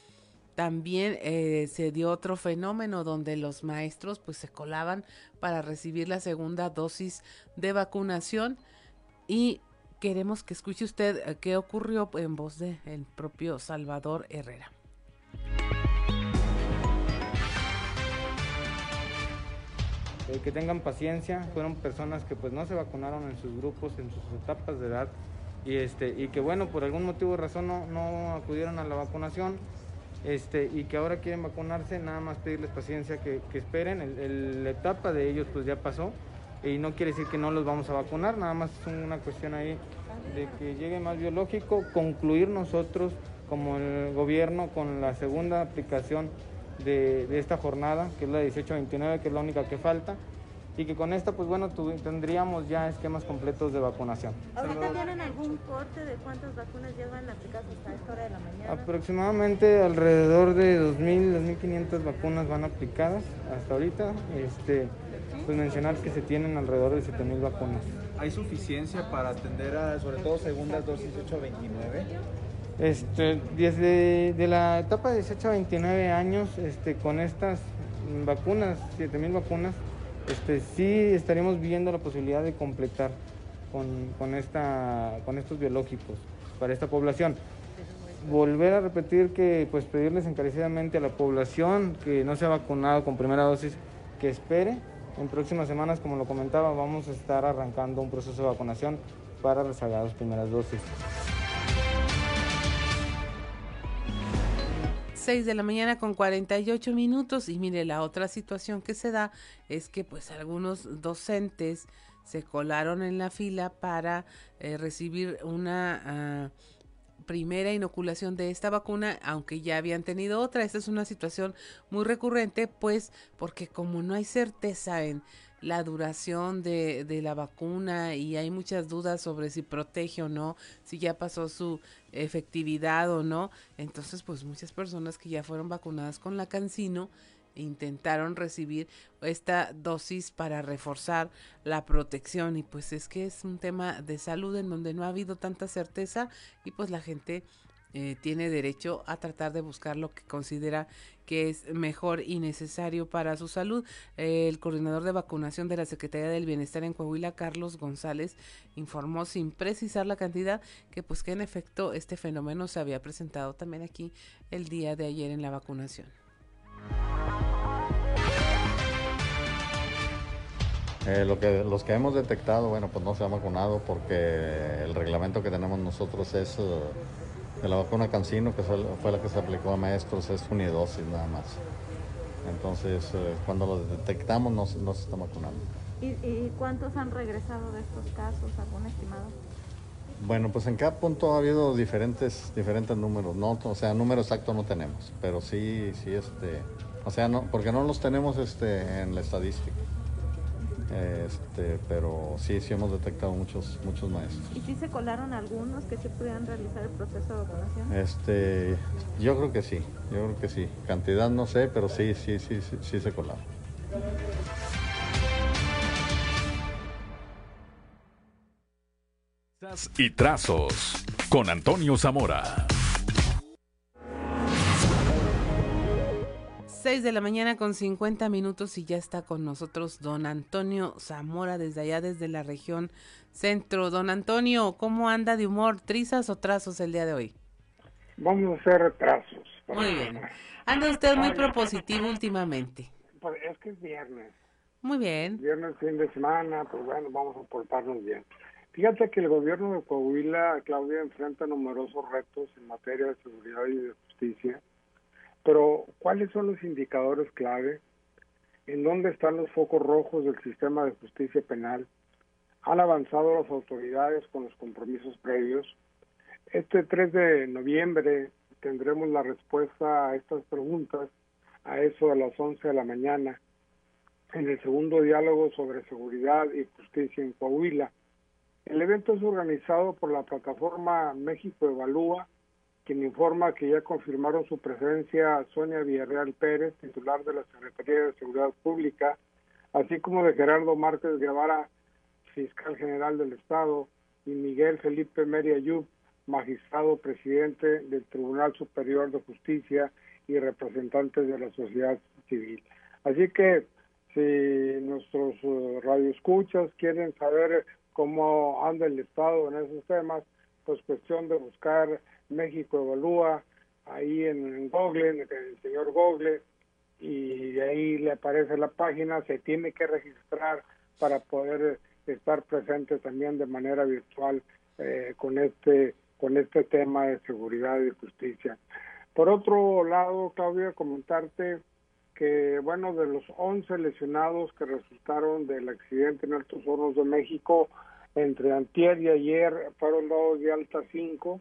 También eh, se dio otro fenómeno donde los maestros pues se colaban para recibir la segunda dosis de vacunación. Y queremos que escuche usted eh, qué ocurrió en voz del el propio Salvador Herrera. Eh, que tengan paciencia, fueron personas que pues no se vacunaron en sus grupos, en sus etapas de edad. Y este y que bueno por algún motivo o razón no, no acudieron a la vacunación este, y que ahora quieren vacunarse, nada más pedirles paciencia, que, esperen, el, la etapa de ellos pues ya pasó y no quiere decir que no los vamos a vacunar, nada más es una cuestión ahí de que llegue más biológico, concluir nosotros como el gobierno con la segunda aplicación de, de esta jornada, que es la 18-29, que es la única que falta, y que con esta, pues bueno, tendríamos ya esquemas completos de vacunación. ¿Ahorita tienen algún corte de cuántas vacunas llevan aplicadas hasta esta hora de la mañana? Aproximadamente alrededor de 2.000, 2.500 vacunas van aplicadas hasta ahorita. Este, pues mencionar que se tienen alrededor de 7.000 vacunas. ¿Hay suficiencia para atender a, sobre todo, segundas dosis 8 a 29? Este, desde de la etapa de 18 a 29 años, este, con estas vacunas, 7.000 vacunas, este, sí estaríamos viendo la posibilidad de completar con estos biológicos para esta población. Volver a repetir que pues pedirles encarecidamente a la población que no se ha vacunado con primera dosis que espere. En próximas semanas, como lo comentaba, vamos a estar arrancando un proceso de vacunación para rezagados primeras dosis. 6 de la mañana con 48 minutos y mire la otra situación que se da es que pues algunos docentes se colaron en la fila para eh, recibir una ah, primera inoculación de esta vacuna, aunque ya habían tenido otra. Esta es una situación muy recurrente, pues porque como no hay certeza en la duración de, de, la vacuna y hay muchas dudas sobre si protege o no, si ya pasó su efectividad o no. Entonces, pues muchas personas que ya fueron vacunadas con la cancino intentaron recibir esta dosis para reforzar la protección y pues es que es un tema de salud en donde no ha habido tanta certeza y pues la gente eh, tiene derecho a tratar de buscar lo que considera que es mejor y necesario para su salud. el coordinador de vacunación de la Secretaría del Bienestar en Coahuila, Carlos González, informó sin precisar la cantidad que pues que en efecto este fenómeno se había presentado también aquí el día de ayer en la vacunación. Eh, lo que, los que hemos detectado, bueno, pues no se han vacunado porque el reglamento que tenemos nosotros es uh, de la vacuna Cancino, que fue la que se aplicó a maestros, es unidosis nada más. Entonces, uh, cuando lo detectamos no, no se está vacunando. ¿Y, ¿Y, cuántos han regresado de estos casos, algún estimado? Bueno, pues en cada punto ha habido diferentes, diferentes números, ¿no? O sea, número exacto no tenemos, pero sí, sí, este, o sea, no, porque no los tenemos este, en la estadística. Este, pero sí, sí hemos detectado muchos, muchos maestros. ¿Y si se colaron algunos que se pudieran realizar el proceso de vacunación? Este, yo creo que sí, yo creo que sí. Cantidad no sé, pero sí, sí, sí, sí, sí se colaron. Y trazos con Antonio Zamora. 6 de la mañana con 50 minutos y ya está con nosotros don Antonio Zamora desde allá, desde la región centro. Don Antonio, ¿cómo anda de humor? ¿Trizas o trazos el día de hoy? Vamos a hacer retrasos. Muy bien. Anda usted muy propositivo últimamente. Pues es que es viernes. Muy bien. Viernes, fin de semana, pues bueno, vamos a portarnos bien. Fíjate que el gobierno de Coahuila, Claudia, enfrenta numerosos retos en materia de seguridad y de justicia pero, ¿cuáles son los indicadores clave? ¿En dónde están los focos rojos del sistema de justicia penal? ¿Han avanzado las autoridades con los compromisos previos? Este 3 de noviembre tendremos la respuesta a estas preguntas a eso de las 11 de la mañana en el segundo diálogo sobre seguridad y justicia en Coahuila. El evento es organizado por la plataforma México Evalúa quien informa que ya confirmaron su presencia Sonia Villarreal Pérez, titular de la Secretaría de Seguridad Pública, así como de Gerardo Márquez Guevara, fiscal general del Estado, y Miguel Felipe Meria Yub, magistrado presidente del Tribunal Superior de Justicia y representantes de la sociedad civil. Así que si nuestros uh, radioescuchas quieren saber cómo anda el Estado en esos temas, pues cuestión de buscar México Evalúa, ahí en, Google, en el señor Google, y ahí le aparece la página, se tiene que registrar para poder estar presente también de manera virtual eh, con este con este tema de seguridad y justicia. Por otro lado, Claudia, comentarte que, bueno, de los 11 lesionados que resultaron del accidente en Altos Hornos de México, entre antier y ayer fueron dados de alta 5,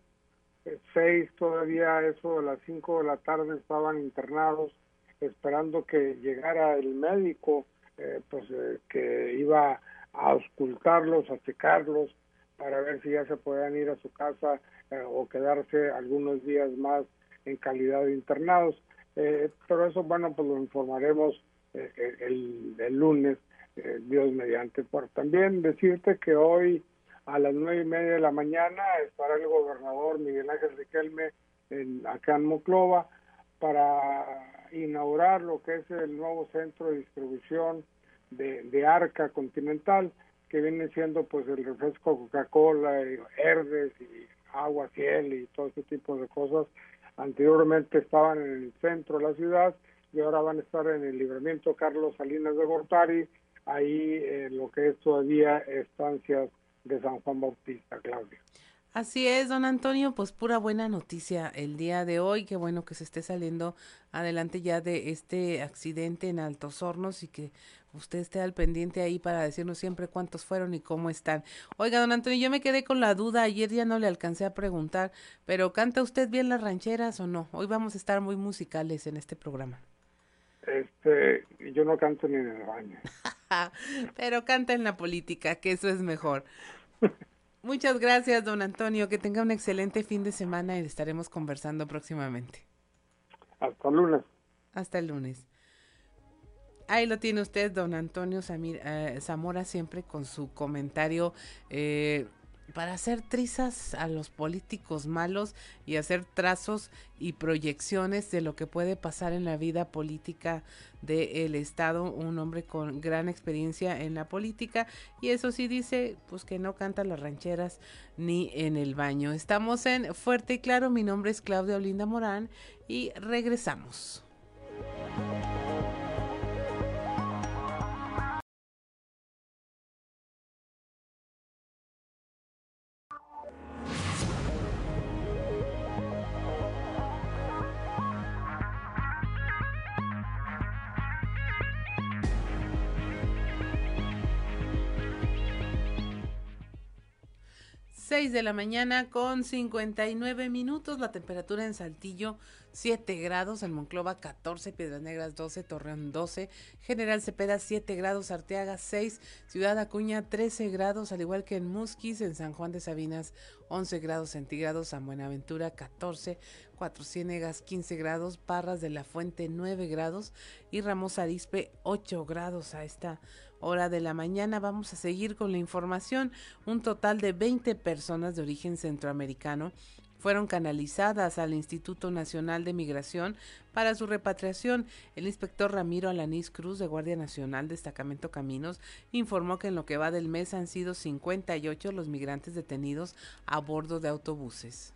seis todavía eso de las cinco de la tarde estaban internados esperando que llegara el médico eh, pues eh, que iba a auscultarlos a checarlos para ver si ya se podían ir a su casa eh, o quedarse algunos días más en calidad de internados. Pero eso bueno pues lo informaremos el, el, lunes Dios mediante por también decirte que hoy a las nueve y media de la mañana estará el gobernador Miguel Ángel Riquelme en, acá en Moclova para inaugurar lo que es el nuevo centro de distribución de, Arca Continental, que viene siendo pues el refresco Coca-Cola, Herdes y agua, ciel y todo ese tipo de cosas. Anteriormente estaban en el centro de la ciudad y ahora van a estar en el libramiento Carlos Salinas de Gortari, ahí en lo que es todavía estancias de San Juan Bautista, Claudia. Así es, don Antonio, pues pura buena noticia el día de hoy, qué bueno que se esté saliendo adelante ya de este accidente en Altos Hornos y que usted esté al pendiente ahí para decirnos siempre cuántos fueron y cómo están. Oiga, don Antonio, yo me quedé con la duda, ayer ya no le alcancé a preguntar, pero ¿canta usted bien las rancheras o no? Hoy vamos a estar muy musicales en este programa. Este, yo no canto ni en el baño. Pero canta en la política, que eso es mejor. Muchas gracias, don Antonio. Que tenga un excelente fin de semana y estaremos conversando próximamente. Hasta el lunes. Hasta el lunes. Ahí lo tiene usted, don Antonio Samir, eh, Zamora, siempre con su comentario eh, para hacer trizas a los políticos malos y hacer trazos y proyecciones de lo que puede pasar en la vida política del Estado, un hombre con gran experiencia en la política y eso sí dice pues que no canta las rancheras ni en el baño. Estamos en Fuerte y Claro, mi nombre es Claudia Olinda Morán y regresamos. 6 de la mañana con 59 minutos, la temperatura en Saltillo 7 grados, en Monclova 14, Piedras Negras 12, Torreón 12, General Cepeda 7 grados, Arteaga 6, Ciudad Acuña 13 grados, al igual que en Musquis, en San Juan de Sabinas 11 grados centígrados, San Buenaventura 14, Cuatro Ciénegas 15 grados, Parras de la Fuente 9 grados y Ramos Arispe 8 grados a esta hora de la mañana. Vamos a seguir con la información. Un total de 20 personas de origen centroamericano fueron canalizadas al Instituto Nacional de Migración para su repatriación. El inspector Ramiro Alanís Cruz de Guardia Nacional Destacamento Caminos informó que en lo que va del mes han sido 58 los migrantes detenidos a bordo de autobuses.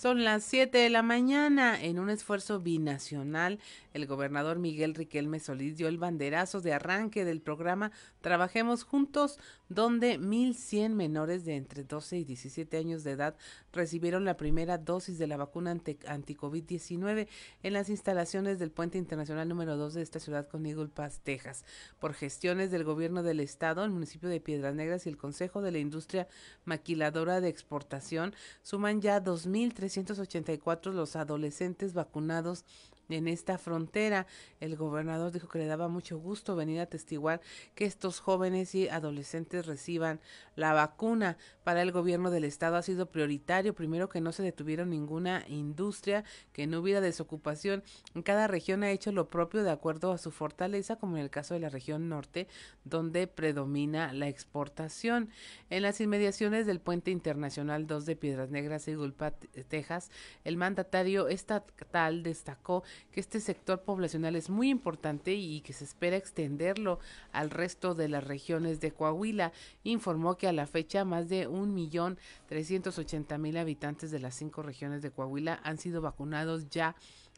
Son las 7 de la mañana. En un esfuerzo binacional, el gobernador Miguel Riquelme Solís dio el banderazo de arranque del programa Trabajemos Juntos, donde 1.100 menores de entre 12 y 17 años de edad recibieron la primera dosis de la vacuna anti-COVID-19 en las instalaciones del Puente Internacional número 2 de esta ciudad con Eagle Texas. Por gestiones del gobierno del estado, el municipio de Piedras Negras y el Consejo de la Industria Maquiladora de Exportación suman ya 2.300 384 los adolescentes vacunados en esta frontera. El gobernador dijo que le daba mucho gusto venir a testiguar que estos jóvenes y adolescentes reciban la vacuna. Para el gobierno del estado ha sido prioritario, primero que no se detuviera ninguna industria, que no hubiera desocupación. Cada región ha hecho lo propio de acuerdo a su fortaleza, como en el caso de la región norte, donde predomina la exportación. En las inmediaciones del puente internacional 2 de Piedras Negras y Gulpa, Texas, el mandatario estatal destacó que este sector poblacional es muy importante y que se espera extenderlo al resto de las regiones de Coahuila. Informó que a la fecha más de un millón trescientos ochenta mil habitantes de las cinco regiones de Coahuila han sido vacunados ya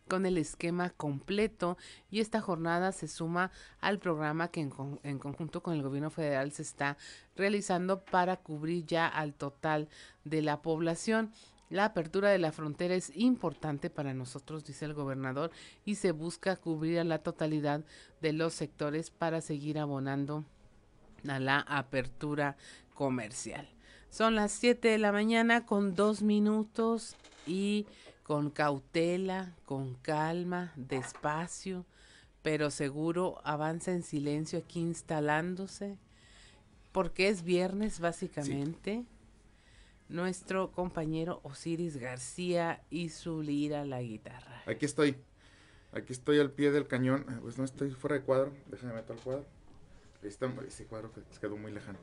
con el esquema completo y esta jornada se suma al programa que en, en, conjunto con el gobierno federal se está realizando para cubrir ya al total de la población. La apertura de la frontera es importante para nosotros, dice el gobernador, y se busca cubrir a la totalidad de los sectores para seguir abonando a la apertura comercial. Son las 7 de la mañana con dos minutos y con cautela, con calma, despacio, pero seguro avanza en silencio aquí instalándose, porque es viernes básicamente nuestro compañero Osiris García y su lira la guitarra. Aquí estoy, aquí estoy al pie del cañón, pues no estoy fuera de cuadro, déjame meter el cuadro. Ahí está ese cuadro que quedó muy lejano.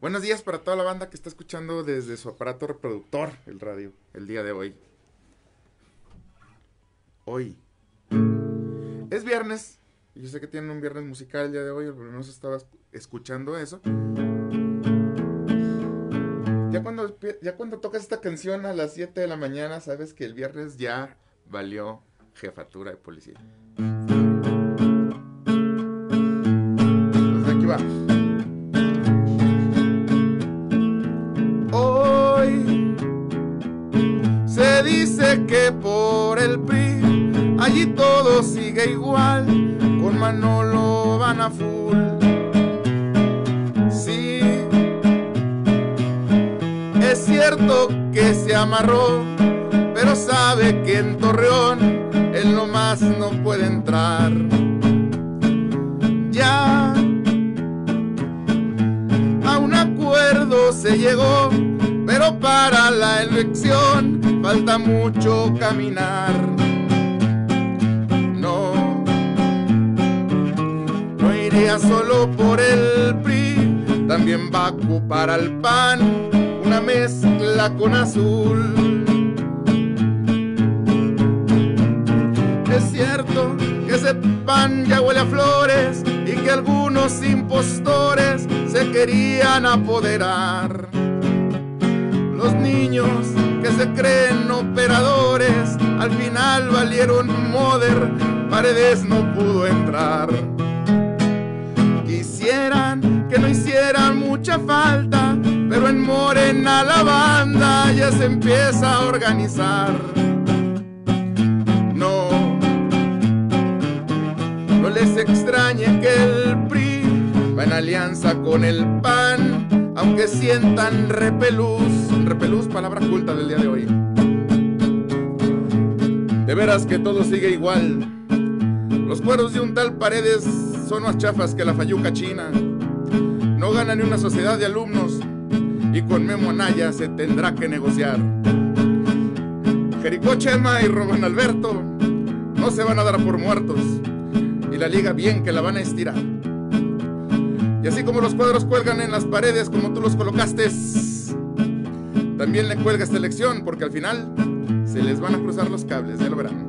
Buenos días para toda la banda que está escuchando desde su aparato reproductor, el radio, el día de hoy. Hoy. Es viernes, yo sé que tienen un viernes musical el día de hoy, no se estaba escuchando eso. Ya cuando, ya cuando tocas esta canción a las 7 de la mañana, sabes que el viernes ya valió jefatura de policía. Entonces aquí va. Hoy se dice que por el PRI allí todo sigue igual, con Manolo van a full Es cierto que se amarró, pero sabe que en Torreón él nomás no puede entrar. Ya a un acuerdo se llegó, pero para la elección falta mucho caminar. No, no iría solo por el PRI, también va a ocupar al PAN una mezcla con azul. Es cierto que ese pan ya huele a flores y que algunos impostores se querían apoderar. Los niños que se creen operadores al final valieron moder, paredes no pudo entrar. Quisieran que no hicieran mucha falta, pero en Morena la banda ya se empieza a organizar. No, no les extrañe que el PRI va en alianza con el PAN, aunque sientan repelús, repelús palabra culta del día de hoy. De veras que todo sigue igual. Los cueros de un tal Paredes son más chafas que la fayuca china. No gana ni una sociedad de alumnos y con Memo Anaya se tendrá que negociar. Jericó Chema y Robán Alberto no se van a dar por muertos y la liga bien que la van a estirar. Y así como los cuadros cuelgan en las paredes como tú los colocaste, también le cuelga esta elección porque al final se les van a cruzar los cables, ya lo verán.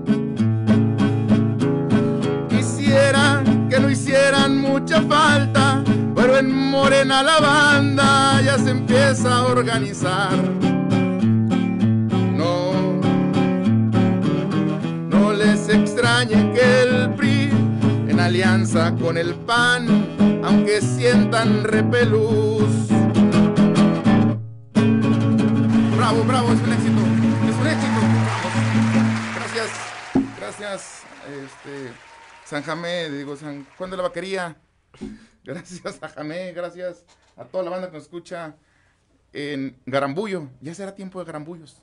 Quisiera que no hicieran mucha falta, pero en Morena la banda ya se empieza a organizar. No, no les extrañe que el PRI en alianza con el PAN, aunque sientan repelús. Bravo, bravo, es un éxito, es un éxito. Gracias, gracias, este, San Jamé, digo, San Juan de la Vaquería. Gracias a Jamé, gracias a toda la banda que nos escucha en Garambullo. Ya será tiempo de Garambullos.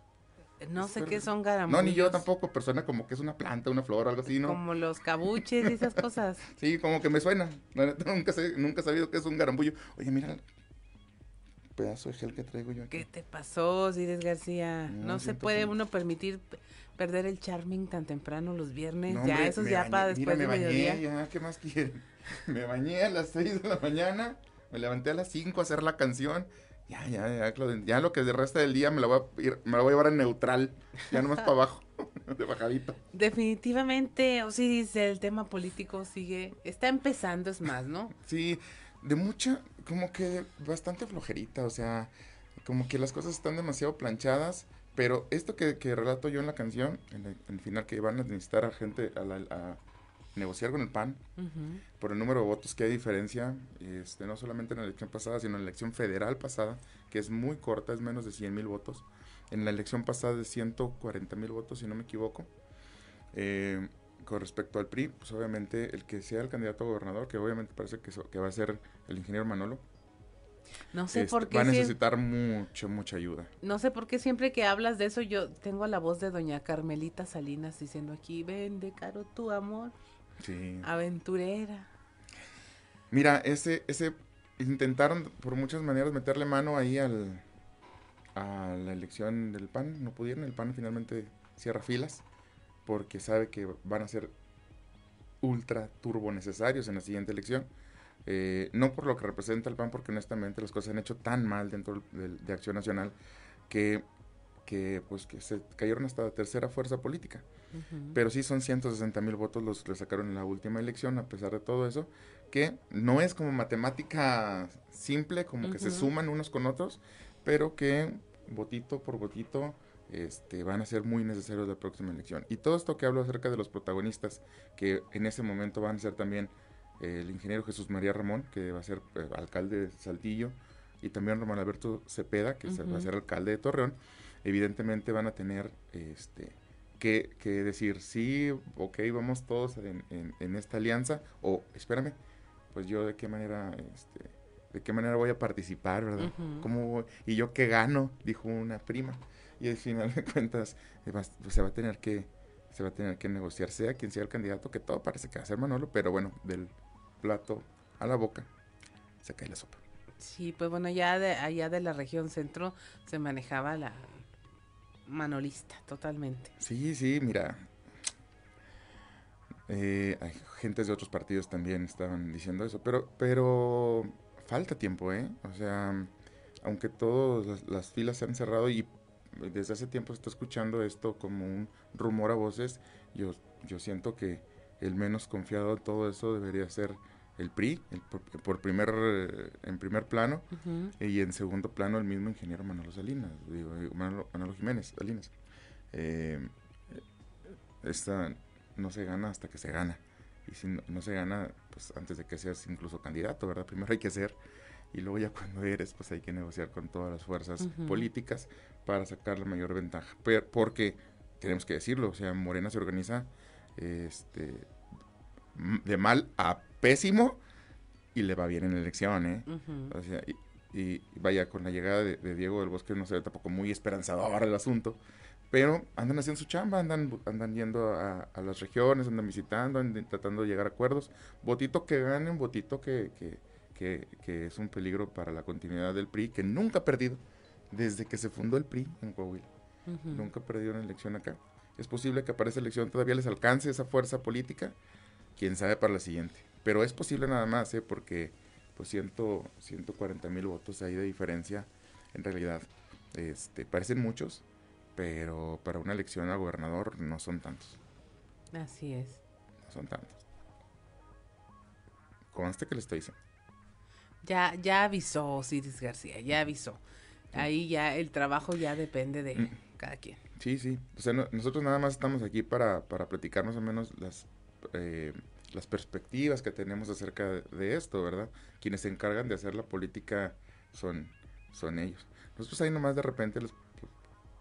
No sé qué son garambullos. No, ni yo tampoco, pero suena como que es una planta, una flor algo así, ¿no? Como los cabuches y esas cosas. Sí, como que me suena. Nunca, sé, nunca he sabido que es un garambullo. Oye, mira el pedazo de gel que traigo yo aquí. ¿Qué te pasó, Cides García? No, No, se puede que- uno permitir perder el charming tan temprano los viernes. No, ya, hombre, eso es ya bañé, para mira, después me de bañé, mediodía. ya, ¿qué más quieren? Me bañé a las 6 de la mañana, me levanté a las 5 a hacer la canción. Ya, ya, ya, Claudia, ya lo que de resta del día me la voy a, ir- me la voy a llevar en neutral, ya nomás para abajo, de bajadito. Definitivamente, Osiris, el tema político sigue, está empezando, es más, ¿no? Sí, de mucha, como que bastante flojerita, o sea, como que las cosas están demasiado planchadas, pero esto que, que relato yo en la canción, en el, en el final que van a necesitar a gente a, la- a negociar con el PAN, por el número de votos que hay diferencia, este, no solamente en la elección pasada, sino en la elección federal pasada, que es muy corta, es menos de 100 mil votos. En la elección pasada de 140 mil votos, si no me equivoco. Eh, con respecto al PRI, pues obviamente el que sea el candidato a gobernador, que obviamente parece que, so- que va a ser el ingeniero Manolo, No sé este, por qué va a necesitar mucho, mucha ayuda. no sé por qué siempre que hablas de eso yo tengo la voz de doña Carmelita Salinas diciendo aquí, vende caro tu amor, Sí. aventurera. Mira, ese, ese intentaron por muchas maneras meterle mano ahí al, a la elección del PAN, no pudieron, el PAN finalmente cierra filas porque sabe que van a ser ultra turbo necesarios en la siguiente elección. Eh, no por lo que representa el PAN, porque honestamente las cosas se han hecho tan mal dentro del- de Acción Nacional que, que, pues, que se cayeron hasta la tercera fuerza política. Pero sí son 160 mil votos los que le sacaron en la última elección, a pesar de todo eso, que no es como matemática simple, como que se suman unos con otros, pero que votito por votito este, van a ser muy necesarios la próxima elección. Y todo esto que hablo acerca de los protagonistas, que en ese momento van a ser también eh, el ingeniero Jesús María Ramón, que va a ser eh, alcalde de Saltillo, y también Román Alberto Cepeda, que va a ser alcalde de Torreón, evidentemente van a tener este, que, que decir, sí, ok, vamos todos en, en- en esta alianza, o espérame, pues yo de qué manera, este, de qué manera voy a participar, ¿verdad? Ujú. ¿Cómo voy? Y yo qué gano, dijo una prima. Y al final de cuentas, eh, pues, se va a tener que se va a tener que negociar, sea quien sea el candidato, que todo parece que va a ser Manolo, pero bueno, del plato a la boca se cae la sopa. Sí, pues bueno, ya de allá de la región centro se manejaba la manolista totalmente. Sí, sí, mira. Eh, hay gentes de otros partidos también estaban diciendo eso, pero, pero falta tiempo, ¿eh? O sea, aunque todas las, las filas se han cerrado y desde hace tiempo se está escuchando esto como un rumor a voces, yo, yo siento que el menos confiado en todo eso debería ser el PRI, el por, por primer, eh, en primer plano, y en segundo plano el mismo ingeniero Manolo Salinas, digo, eh, Manolo, Manolo Jiménez Salinas. Eh, esta no se gana hasta que se gana. Y si no, no se gana, pues antes de que seas incluso candidato, ¿verdad? Primero hay que ser y luego ya cuando eres, pues hay que negociar con todas las fuerzas políticas para sacar la mayor ventaja. Pero, porque tenemos que decirlo, o sea, Morena se organiza este de mal a pésimo y le va bien en la elección, ¿eh? O sea, y, y vaya, con la llegada de, de Diego del Bosque no se ve tampoco muy esperanzador el asunto, pero andan haciendo su chamba, andan, andan yendo a, a las regiones, andan visitando, andan tratando de llegar a acuerdos. Votito que ganen, votito que, que, que, que es un peligro para la continuidad del PRI, que nunca ha perdido desde que se fundó el PRI en Coahuila. Ujú. Nunca ha perdido una elección acá. Es posible que para esa elección todavía les alcance esa fuerza política, quién sabe para la siguiente. Pero es posible nada más, ¿eh? porque pues ciento, 140 mil votos ahí de diferencia, en realidad, este, parecen muchos, pero para una elección a gobernador no son tantos, Así es. no son tantos. Conste que le estoy diciendo. Ya, ya avisó Osiris García, ya avisó. Ahí ya el trabajo ya depende de Mm. cada quien. Sí, sí. O sea, no- nosotros nada más estamos aquí para, para platicar más o menos las, eh, las perspectivas que tenemos acerca de, de esto, ¿verdad? Quienes se encargan de hacer la política son, son ellos. Nosotros ahí nomás de repente les pl-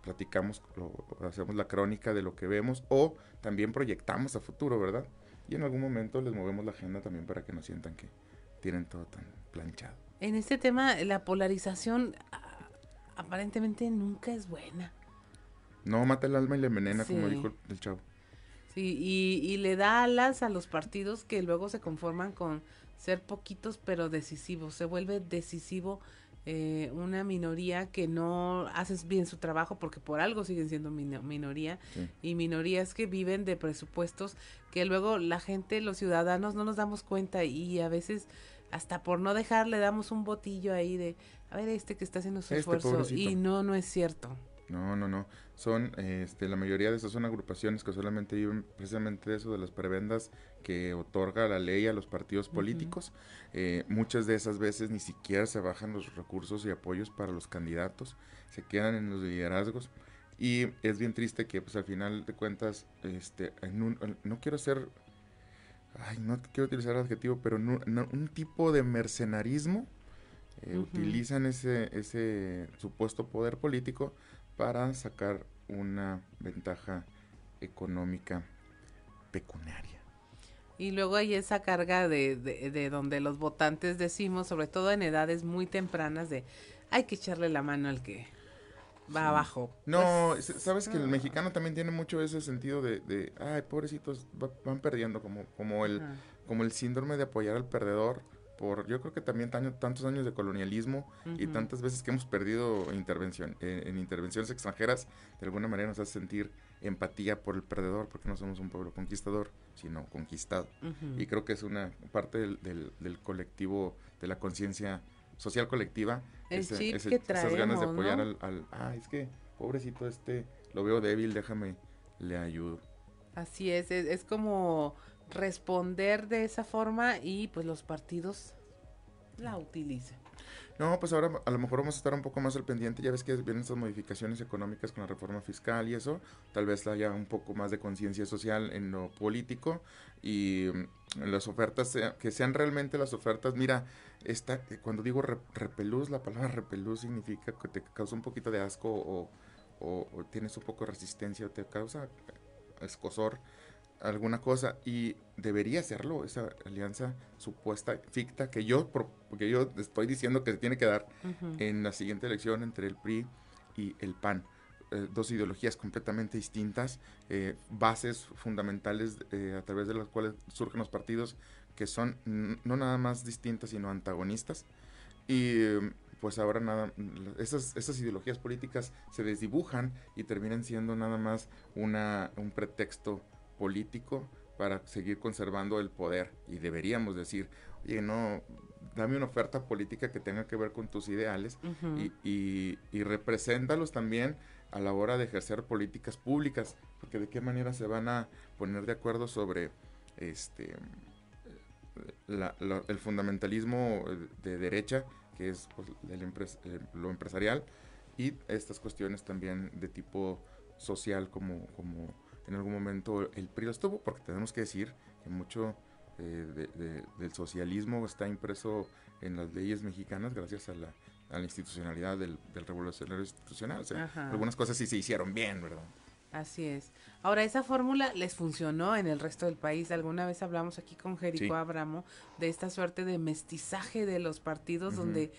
platicamos, lo- hacemos la crónica de lo que vemos o también proyectamos a futuro, ¿verdad? Y en algún momento les movemos la agenda también para que no sientan que tienen todo tan planchado. En este tema, la polarización ah, aparentemente nunca es buena. No mata el alma y le envenena, como dijo el chavo. Sí, y, y le da alas a los partidos que luego se conforman con ser poquitos pero decisivos. Se vuelve decisivo eh, una minoría que no haces bien su trabajo porque por algo siguen siendo mino- minoría Sí. y minorías que viven de presupuestos que luego la gente, los ciudadanos no nos damos cuenta y a veces hasta por no dejar le damos un botillo ahí de a ver este que está haciendo su Este esfuerzo pobrecito. y no, no es cierto. No, no, no. Son, este, la mayoría de esas son agrupaciones que solamente viven precisamente de eso, de las prebendas que otorga la ley a los partidos políticos. Eh, muchas de esas veces ni siquiera se bajan los recursos y apoyos para los candidatos, se quedan en los liderazgos. Y es bien triste que, pues, al final de cuentas, este, en un, en- no quiero ser, ay, no quiero utilizar el adjetivo, pero no- un tipo de mercenarismo eh, utilizan ese, ese supuesto poder político para sacar una ventaja económica pecuniaria. Y luego hay esa carga de, de, de donde los votantes decimos, sobre todo en edades muy tempranas, de hay que echarle la mano al que va abajo. No, Pues, sabes que el no. mexicano también tiene mucho ese sentido de, de ay, pobrecitos, va- van perdiendo, como, como, el, Ajá. como el síndrome de apoyar al perdedor, por yo creo que también taño- tantos años de colonialismo y Ujú. tantas veces que hemos perdido intervención, eh, en intervenciones extranjeras, de alguna manera nos hace sentir empatía por el perdedor, porque no somos un pueblo conquistador, sino conquistado. Ujú. Y creo que es una parte del, del, del colectivo, de la conciencia social colectiva, El chip que esas ganas de traemos, apoyar ¿no? al, al, ah, es que pobrecito este, lo veo débil, déjame, le ayudo. Así es, es, es como responder de esa forma y pues los partidos la utilizan. No, pues ahora a lo mejor vamos a estar un poco más al pendiente. Ya ves que vienen estas modificaciones económicas con la reforma fiscal y eso. Tal vez haya un poco más de conciencia social en lo político y mm, las ofertas, que sean realmente las ofertas. Mira, esta, eh, cuando digo re- repelús, la palabra repelús significa que te causa un poquito de asco o, o- o tienes un poco de resistencia o te causa escosor alguna cosa y debería hacerlo esa alianza supuesta ficta que yo porque yo estoy diciendo que se tiene que dar Ujú. en la siguiente elección entre el PRI y el PAN eh, dos ideologías completamente distintas, eh, bases fundamentales eh, a través de las cuales surgen los partidos que son no nada más distintas, sino antagonistas. Y eh, pues ahora nada, esas, esas ideologías políticas se desdibujan y terminan siendo nada más una, un pretexto político para seguir conservando el poder. Y deberíamos decir, oye, no, dame una oferta política que tenga que ver con tus ideales y, y, y represéntalos también a la hora de ejercer políticas públicas, porque de qué manera se van a poner de acuerdo sobre este la- la- el fundamentalismo de derecha, que es pues, el empres- eh, lo empresarial, y estas cuestiones también de tipo social, como, como en algún momento el PRI lo estuvo, porque tenemos que decir que mucho eh, de- de- del socialismo está impreso en las leyes mexicanas gracias a la, a la institucionalidad del, del revolucionario institucional. O sea, Ajá. algunas cosas sí se hicieron bien, ¿verdad? Así es. Ahora, esa fórmula les funcionó en el resto del país. Alguna vez hablamos aquí con Jerico Sí. Abramo de esta suerte de mestizaje de los partidos donde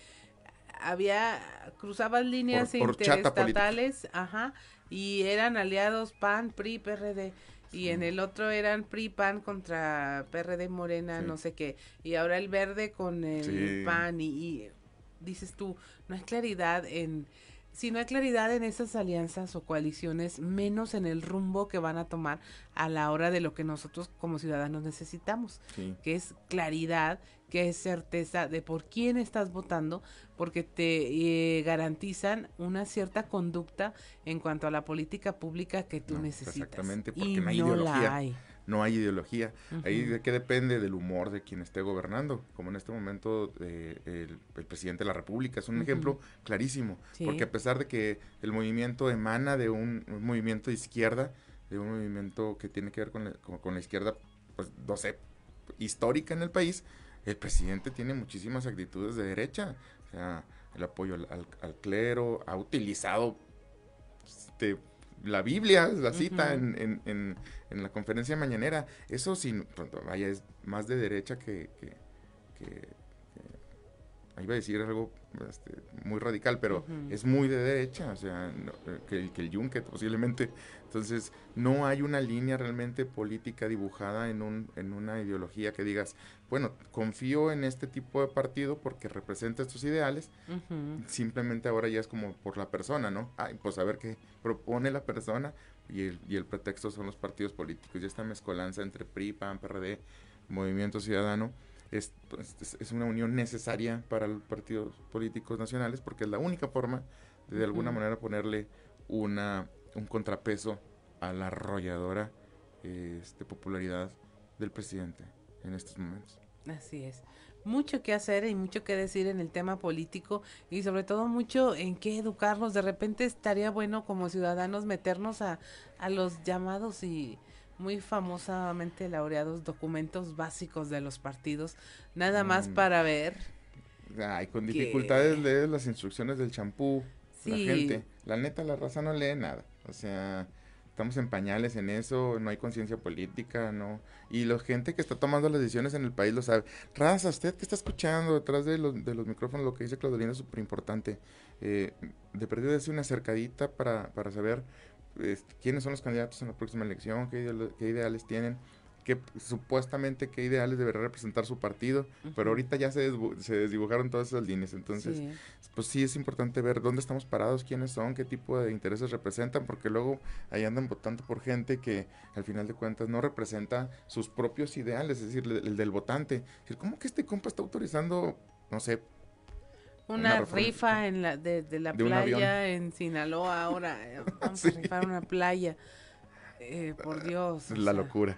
había cruzaban líneas Por- por chata interestatales, ajá, y eran aliados PAN, PRI, PRD. Y en el otro eran PRI, PAN contra PRD Morena, Sí. no sé qué. Y ahora el verde con el Sí. PAN. Y, y dices tú, no hay claridad en... Si no hay claridad en esas alianzas o coaliciones, menos en el rumbo que van a tomar a la hora de lo que nosotros como ciudadanos necesitamos, que es claridad, que es certeza de por quién estás votando, porque te eh, garantizan una cierta conducta en cuanto a la política pública que tú No, necesitas. Exactamente, y porque no hay no ideología. la hay. No hay ideología. Ahí de qué depende del humor de quien esté gobernando. Como en este momento eh, el, el presidente de la República es un ejemplo clarísimo. Sí. Porque a pesar de que el movimiento emana de un, un movimiento de izquierda, de un movimiento que tiene que ver con la, con, con la izquierda, pues no sé, histórica en el país, el presidente tiene muchísimas actitudes de derecha. O sea, el apoyo al, al- al clero, ha utilizado este, la Biblia, la cita en, en- en- en la conferencia mañanera. Eso sin, vaya, es más de derecha que, que, que- que- iba a decir algo este, muy radical, pero es muy de derecha, o sea, no, eh, que, el- que el Juncker posiblemente. Entonces, no hay una línea realmente política dibujada en, un, en una ideología que digas, bueno, confío en este tipo de partido porque representa estos ideales, simplemente ahora ya es como por la persona, ¿no? Ay, pues a ver qué propone la persona y el, y el pretexto son los partidos políticos. Ya esta mezcolanza entre PRI, PAN, PRD, Movimiento Ciudadano, es, pues, es, es una unión necesaria para los partidos políticos nacionales porque es la única forma de de alguna manera ponerle una, un contrapeso a la arrolladora este, popularidad del presidente en estos momentos. Así es. Mucho que hacer y mucho que decir en el tema político y sobre todo mucho en qué educarnos. De repente estaría bueno como ciudadanos meternos a, a los llamados y muy famosamente laureados documentos básicos de los partidos, nada más Mm. para ver. Ay, con que- dificultades lees las instrucciones del champú. La gente, la neta, la raza no lee nada. O sea, estamos en pañales en eso, no hay conciencia política, no. Y la gente que está tomando las decisiones en el país lo sabe. Raza, usted que está escuchando detrás de los, de los micrófonos lo que dice Claudelina es súper importante. Eh, de perdido decir una acercadita para, para saber quiénes son los candidatos en la próxima elección, qué, ideal- qué ideales tienen, qué supuestamente qué ideales deberá representar su partido, pero ahorita ya se, desbu- se desdibujaron todas esas líneas, entonces Sí. pues sí es importante ver dónde estamos parados, quiénes son, qué tipo de intereses representan, porque luego ahí andan votando por gente que al final de cuentas no representa sus propios ideales, es decir, el, el del votante. Es decir, ¿cómo que este compa está autorizando, no sé, Una, rifa en la, de, de la de playa en Sinaloa ahora. eh, Vamos a rifar una playa. Eh, por Dios. la sea, locura?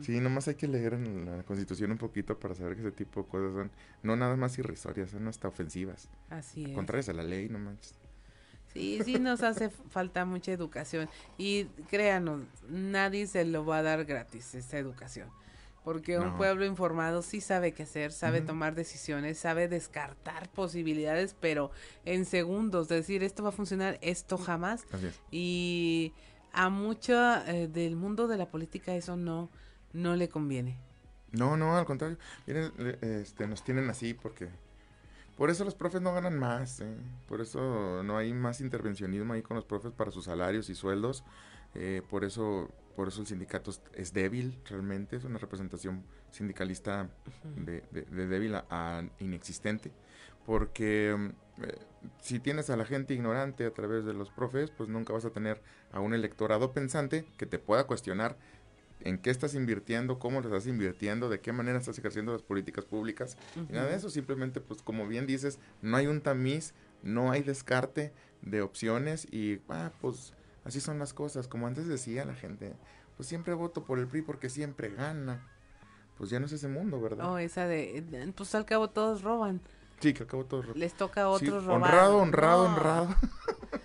Sí, nomás hay que leer en la constitución un poquito para saber que ese tipo de cosas son no nada más irrisorias, son hasta ofensivas. Así es. Contrarias a la ley, no manches. Sí, sí nos hace falta mucha educación. Y créanos, nadie se lo va a dar gratis esa educación. Porque un pueblo informado sí sabe qué hacer, sabe tomar decisiones, sabe descartar posibilidades, pero en segundos, decir esto va a funcionar, esto jamás. Así es. Y a mucho eh, del mundo de la política eso no, no le conviene. No, no, al contrario. Miren, este, nos tienen así porque Por eso los profes no ganan más, ¿eh? por eso no hay más intervencionismo ahí con los profes para sus salarios y sueldos, eh, por eso por eso el sindicato es- débil realmente, es una representación sindicalista de, de- de débil a, a inexistente, porque eh, si tienes a la gente ignorante a través de los profes, pues nunca vas a tener a un electorado pensante que te pueda cuestionar en qué estás invirtiendo, cómo lo estás invirtiendo, de qué manera estás ejerciendo las políticas públicas. Y nada de eso, simplemente, pues como bien dices, no hay un tamiz, no hay descarte de opciones y, ah, pues así son las cosas. Como antes decía la gente, pues siempre voto por el PRI porque siempre gana. Pues ya no es ese mundo, ¿verdad? Oh, esa de, pues al cabo todos roban. Sí, que acabo todo. ro- Les toca a Sí, otros robar. Honrado, honrado, No. honrado.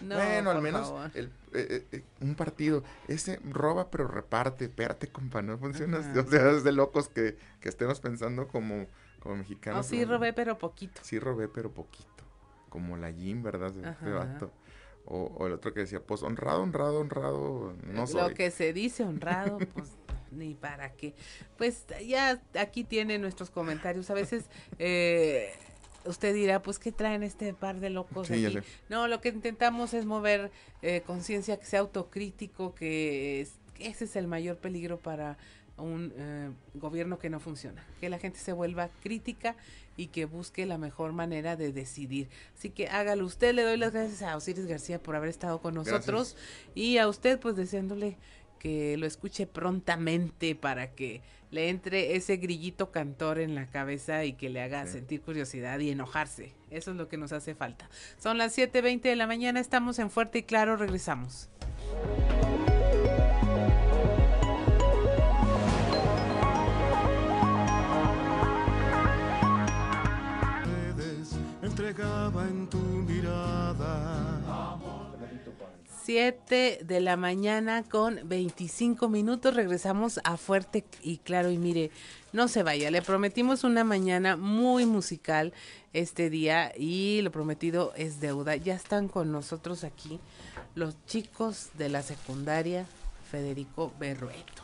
No, bueno, al menos el, eh, eh, un partido, ese roba pero reparte, espérate compa, no funciona. Ajá. O sea, es de locos que, que estemos pensando como, como mexicanos. No, sí como- robé, pero poquito. Sí robé pero poquito, como la Jim, ¿verdad? Ese Ajá. vato. O, o el otro que decía, pues honrado, honrado, honrado, no soy. Lo que se dice honrado, pues ni para qué. Pues ya aquí tiene nuestros comentarios. A veces eh, usted dirá, pues, ¿qué traen este par de locos Sí, aquí? No, lo que intentamos es mover eh, conciencia, que sea autocrítico, que es- que ese es el mayor peligro para un eh, gobierno que no funciona. Que la gente se vuelva crítica y que busque la mejor manera de decidir. Así que hágalo usted. Le doy las gracias a Osiris García por haber estado con nosotros y a usted pues deseándole que lo escuche prontamente para que le entre ese grillito cantor en la cabeza y que le haga sentir curiosidad y enojarse. Eso es lo que nos hace falta. Son las 7.20 de la mañana, estamos en Fuerte y Claro, regresamos. 7 de la mañana con 25 minutos. Regresamos a Fuerte y Claro. Y mire, no se vaya. Le prometimos una mañana muy musical este día y lo prometido es deuda. Ya están con nosotros aquí los chicos de la secundaria Federico Berrueto.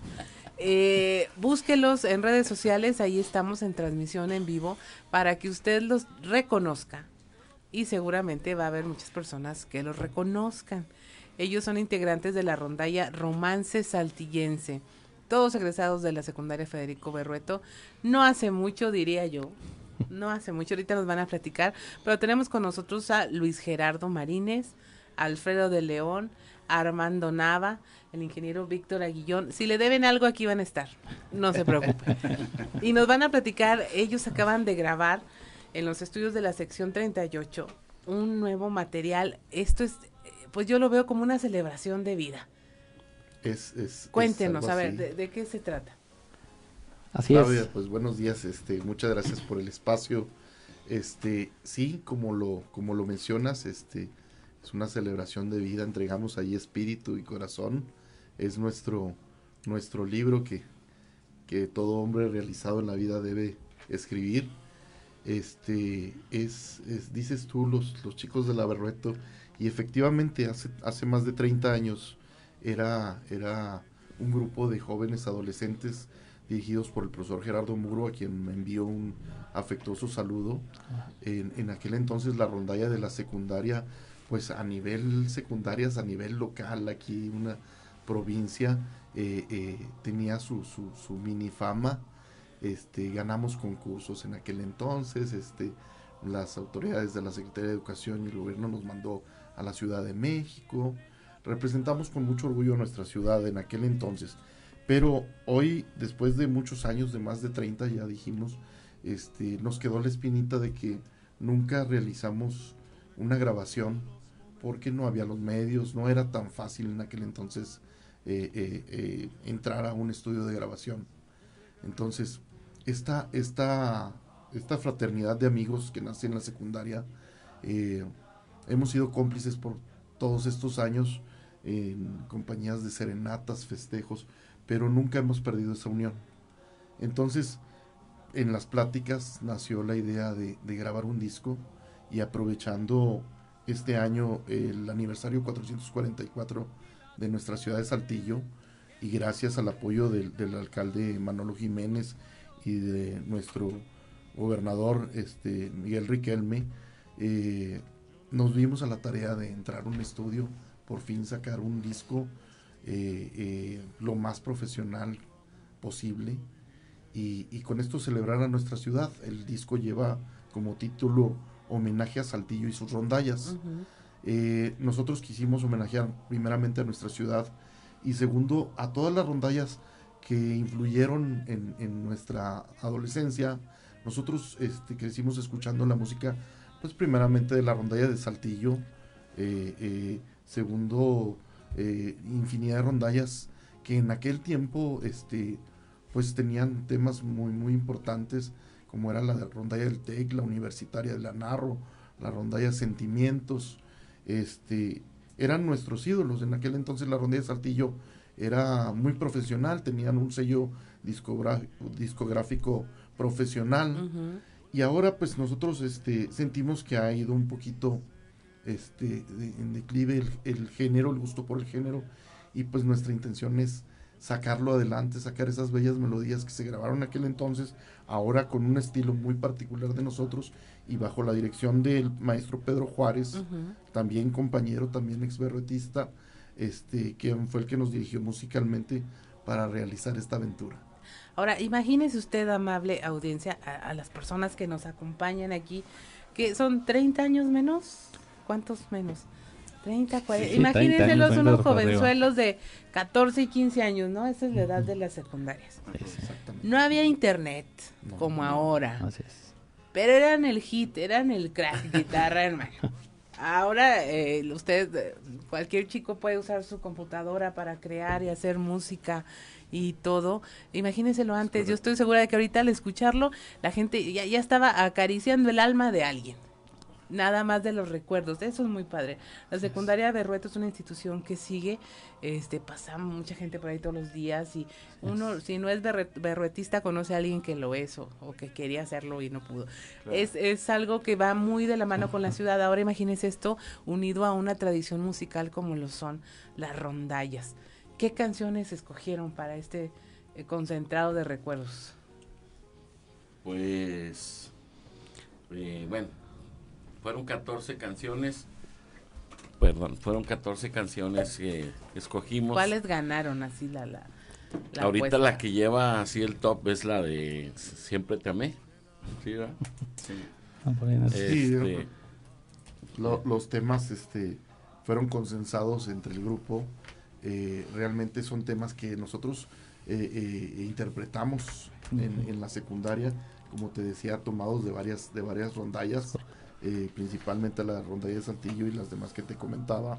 Eh, en redes sociales, ahí estamos en transmisión en vivo para que usted los reconozca y seguramente va a haber muchas personas que los reconozcan. Ellos son integrantes de la rondalla Romance Saltillense, todos egresados de la secundaria Federico Berrueto. No hace mucho, diría yo, no hace mucho, ahorita nos van a platicar, pero tenemos con nosotros a Luis Gerardo Marínez, Alfredo de León, Armando Nava, el ingeniero Víctor Aguillón. Si le deben algo, aquí van a estar, no se preocupen. Y nos van a platicar, ellos acaban de grabar en los estudios de la sección 38 un nuevo material. Esto es, pues yo lo veo como una celebración de vida. Es, es- Cuéntenos, a ver, de, de qué se trata? Así Claudia, es. pues buenos días, este, muchas gracias por el espacio. Este, sí, como lo, como lo mencionas, este, es una celebración de vida, entregamos ahí espíritu y corazón. Es nuestro, nuestro libro que, que todo hombre realizado en la vida debe escribir. Este, es, es- dices tú, los, los chicos de la Berrueto, y efectivamente hace, hace más de 30 años era, era un grupo de jóvenes adolescentes dirigidos por el profesor Gerardo Muro, a quien me envió un afectuoso saludo. En, en aquel entonces la rondalla de la secundaria, pues a nivel secundarias, a nivel local, aquí una provincia, eh, eh, tenía su, su, su mini fama. Este, ganamos concursos en aquel entonces, este, las autoridades de la Secretaría de Educación y el gobierno nos mandó a la Ciudad de México. Representamos con mucho orgullo a nuestra ciudad en aquel entonces. Pero hoy, después de muchos años, de más de 30, ya dijimos, este, nos quedó la espinita de que nunca realizamos una grabación porque no había los medios, no era tan fácil en aquel entonces eh, eh, eh, entrar a un estudio de grabación. Entonces, esta, esta, esta fraternidad de amigos que nace en la secundaria, hemos sido cómplices por todos estos años en compañías de serenatas, festejos, pero nunca hemos perdido esa unión. Entonces, en las pláticas nació la idea de, grabar un disco y aprovechando este año el aniversario 444 de nuestra ciudad de Saltillo y gracias al apoyo del, del alcalde Manolo Jiménez y de nuestro gobernador este, Miguel Riquelme, eh, nos dimos a la tarea de entrar a un estudio, por fin sacar un disco eh, eh, lo más profesional posible y, y con esto celebrar a nuestra ciudad. El disco lleva como título Homenaje a Saltillo y sus rondallas. Eh, nosotros quisimos homenajear primeramente a nuestra ciudad y segundo a todas las rondallas que influyeron en, en nuestra adolescencia. Nosotros este, crecimos escuchando la música, pues primeramente de la rondalla de Saltillo, eh, eh, segundo eh, infinidad de rondallas que en aquel tiempo este, pues tenían temas muy muy importantes como era la de rondalla del TEC, la universitaria de la Narro, la rondalla Sentimientos, este, eran nuestros ídolos. En aquel entonces la rondalla de Saltillo era muy profesional, tenían un sello discográfico, discográfico profesional. Y ahora pues nosotros este, sentimos que ha ido un poquito este, de- en declive el, el género, el gusto por el género. Y pues nuestra intención es sacarlo adelante, sacar esas bellas melodías que se grabaron aquel entonces, ahora con un estilo muy particular de nosotros y bajo la dirección del maestro Pedro Juárez, también compañero, también ex berretista, este, que fue el que nos dirigió musicalmente para realizar esta aventura. Ahora, imagínese usted, amable audiencia, a, a las personas que nos acompañan aquí, que son 30 años menos. ¿Cuántos menos? 30, 40. Sí, Imagínense 30 años, los unos 30 para arriba. jovenzuelos de 14 y 15 años, ¿no? Esa es la edad de las secundarias. No había internet como ahora. Así es. Pero eran el hit, eran el crack guitarra, hermano. Ahora, eh, usted, eh, cualquier chico puede usar su computadora para crear y hacer música y todo. Imagínenselo antes. Yo estoy segura de que ahorita al escucharlo, la gente ya, ya estaba acariciando el alma de alguien. Nada más de los recuerdos. Eso es muy padre. La secundaria Berrueto es una institución que sigue. Este, pasa mucha gente por ahí todos los días y uno, si no es berruetista, conoce a alguien que lo es o, o que quería hacerlo y no pudo. Claro. Es, es algo que va muy de la mano con la ciudad. Ahora imagínese esto unido a una tradición musical como lo son las rondallas. ¿Qué canciones escogieron para este eh, concentrado de recuerdos? Pues, eh, bueno, fueron 14 canciones. Perdón, fueron 14 canciones que escogimos. ¿Cuáles ganaron así la la, la Ahorita apuesta? la que lleva así el top es la de Siempre te amé. ¿Sí, verdad? Ah. Sí, Este, lo- los temas este, fueron consensados entre el grupo. Eh, realmente son temas que nosotros eh, eh, interpretamos en, en la secundaria, como te decía, tomados de varias, de varias rondallas, eh, principalmente la rondalla de Saltillo y las demás que te comentaba.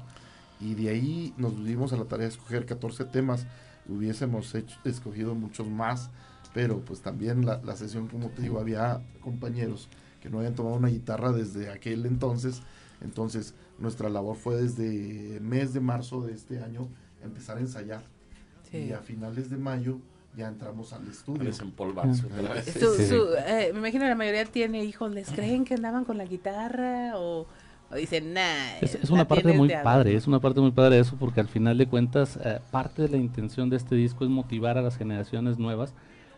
Y de ahí nos dimos a la tarea de escoger 14 temas. Hubiésemos hecho, escogido muchos más, pero pues también la, la sesión, como te digo, había compañeros que no habían tomado una guitarra desde aquel entonces. Entonces, nuestra labor fue desde mes de marzo de este año empezar a ensayar. Sí. Y a finales de mayo ya entramos al estudio. Su- su- eh, me imagino la mayoría tiene hijos, ¿les creen que andaban con la guitarra o, o dicen, nah? Es, es la una parte muy de adorno"? padre, es una parte muy padre eso, porque al final de cuentas, eh, parte de la intención de este disco es motivar a las generaciones nuevas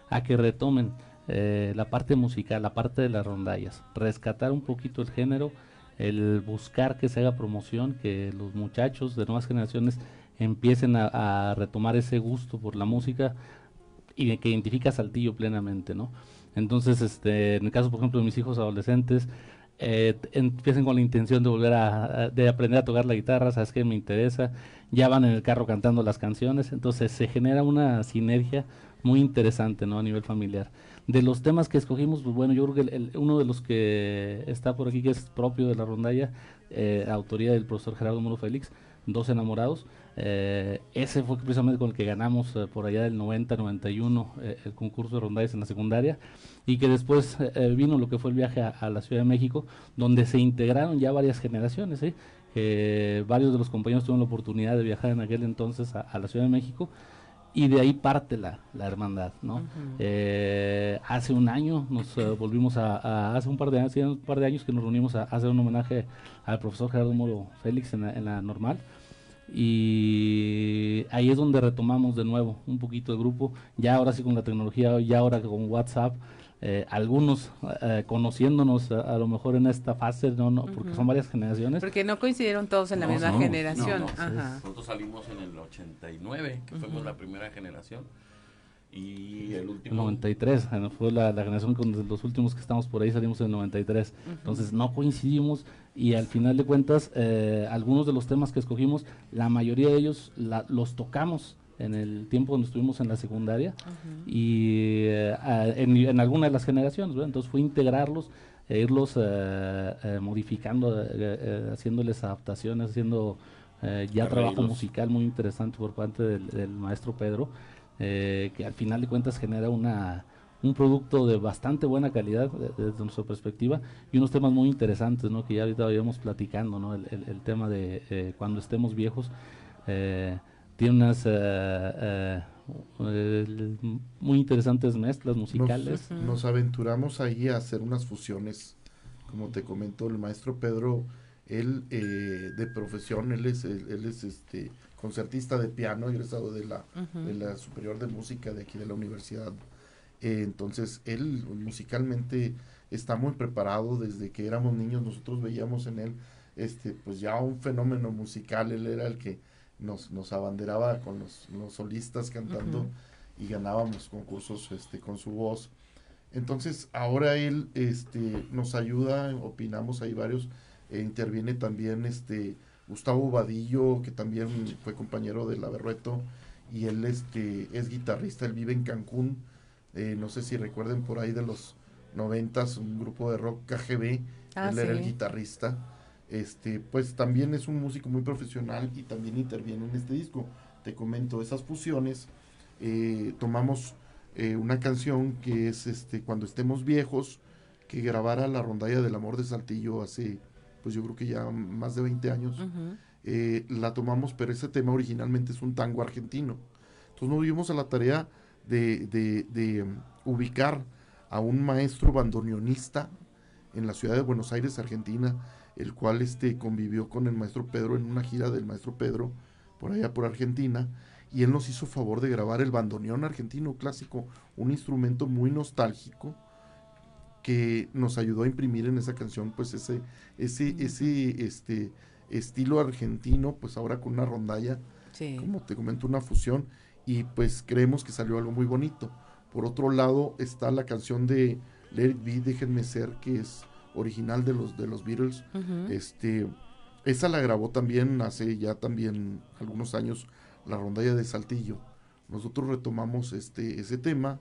a que retomen eh, la parte musical, la parte de las rondallas, rescatar un poquito el género, el buscar que se haga promoción, que los muchachos de nuevas generaciones empiecen a, retomar ese gusto por la música y que identifica a Saltillo plenamente, ¿no? Entonces, este, en el caso, por ejemplo, de mis hijos adolescentes, eh, empiecen con la intención de volver a, de aprender a tocar la guitarra, sabes que me interesa, ya van en el carro cantando las canciones, entonces se genera una sinergia muy interesante, ¿no? A nivel familiar. De los temas que escogimos, pues bueno, yo creo que el- uno de los que está por aquí, que es propio de la rondalla, eh, autoría del profesor Gerardo Muro Félix, Dos Enamorados, eh, ese fue precisamente con el que ganamos eh, por allá del 90-91 eh, el concurso de rondallas en la secundaria y que después vino lo que fue el viaje a, a la Ciudad de México donde se integraron ya varias generaciones varios de los compañeros tuvieron la oportunidad de viajar en aquel entonces a, a la Ciudad de México y de ahí parte la, la hermandad. Eh, hace un año nos volvimos a, a- hace un par de años, un par de años que nos reunimos a, hacer un homenaje al profesor Gerardo Moro Félix en la, en la normal y ahí es donde retomamos de nuevo un poquito el grupo, ya ahora sí con la tecnología, ya ahora con WhatsApp, eh, algunos eh, conociéndonos a, a, lo mejor en esta fase, no, no, porque Ujú. son varias generaciones. Porque no coincidieron todos en la No, misma no, generación. no, no. Ajá. Nosotros salimos en el 89, que fuimos Ujú. la primera generación. Y el El último. 93, eh, fue la, la generación con los últimos que estamos por ahí salimos en el 93. Ujú. Entonces no coincidimos y al final de cuentas eh, algunos de los temas que escogimos, la mayoría de ellos la- los tocamos en el tiempo donde estuvimos en la secundaria y eh, en, en alguna de las generaciones, ¿verdad? entonces fue integrarlos e irlos eh, eh, modificando, eh, eh, haciéndoles adaptaciones, haciendo eh, ya trabajo musical muy interesante por parte del, del maestro Pedro, eh, que al final de cuentas genera una un producto de bastante buena calidad de- desde nuestra perspectiva y unos temas muy interesantes, ¿no? Que ya ahorita íbamos platicando, ¿no? El, el- el tema de eh, cuando estemos viejos eh, tiene unas eh, eh, eh, muy interesantes mezclas musicales. Nos, nos aventuramos ahí a hacer unas fusiones. Como te comento, el maestro Pedro, él eh, de profesión, él es, él, él es este concertista de piano, egresado de la, de la Superior de Música de aquí de la universidad. Eh, entonces, él musicalmente está muy preparado desde que éramos niños. Nosotros veíamos en él este pues ya un fenómeno musical. Él era el que nos, nos abanderaba con los, los solistas cantando y ganábamos concursos este, con su voz. Entonces, ahora él este, nos ayuda, opinamos, hay varios, eh, interviene también este Gustavo Vadillo, que también fue compañero de la Berrueto, y él este, es guitarrista, él vive en Cancún, eh, no sé si recuerden por ahí de los noventas, un grupo de rock KGB, Ah, él era el guitarrista, este, pues también es un músico muy profesional y también interviene en este disco. Te comento, esas fusiones, eh, tomamos eh, una canción que es este Cuando estemos viejos, que grabara la rondalla del amor de Saltillo hace, pues yo creo que ya más de 20 años. Eh, la tomamos, pero ese tema originalmente es un tango argentino. Entonces nos dimos a la tarea de, de- de, um, ubicar a un maestro bandoneonista en la ciudad de Buenos Aires, Argentina, el cual este, convivió con el maestro Pedro en una gira del maestro Pedro por allá por Argentina, y él nos hizo favor de grabar el bandoneón argentino clásico, un instrumento muy nostálgico que nos ayudó a imprimir en esa canción pues ese ese ese este estilo argentino pues ahora con una rondalla Sí. como te comento una fusión y pues creemos que salió algo muy bonito. Por otro lado está la canción de Let It Be Déjenme Ser que es original de los de los Beatles. Este esa la grabó también hace ya también algunos años la rondalla de Saltillo. Nosotros retomamos este ese tema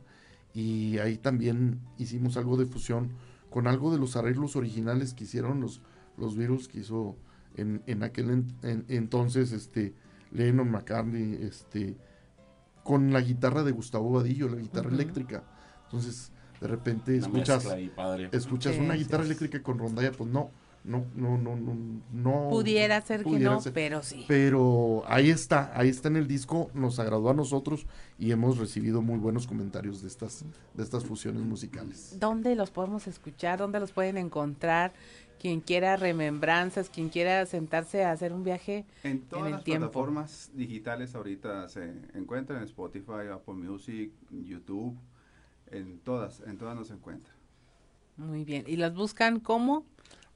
y ahí también hicimos algo de fusión con algo de los arreglos originales que hicieron los los Beatles que hizo en, en aquel en- en- entonces este Lennon McCartney este con la guitarra de Gustavo Vadillo la guitarra eléctrica. Entonces de repente escuchas mezcla ahí, padre. escuchas una guitarra eléctrica con rondalla pues no no no no no no Pudiera ser que no, pero sí. pero ahí está ahí está en el disco nos agradó a nosotros y hemos recibido muy buenos comentarios de estas de estas fusiones musicales ¿Dónde los podemos escuchar? ¿Dónde los pueden encontrar? Quien quiera remembranzas, quien quiera sentarse a hacer un viaje En todas el las tiempo. plataformas digitales ahorita se encuentran en Spotify, Apple Music, YouTube, en todas, en todas nos encuentran. Muy bien. ¿Y las buscan cómo?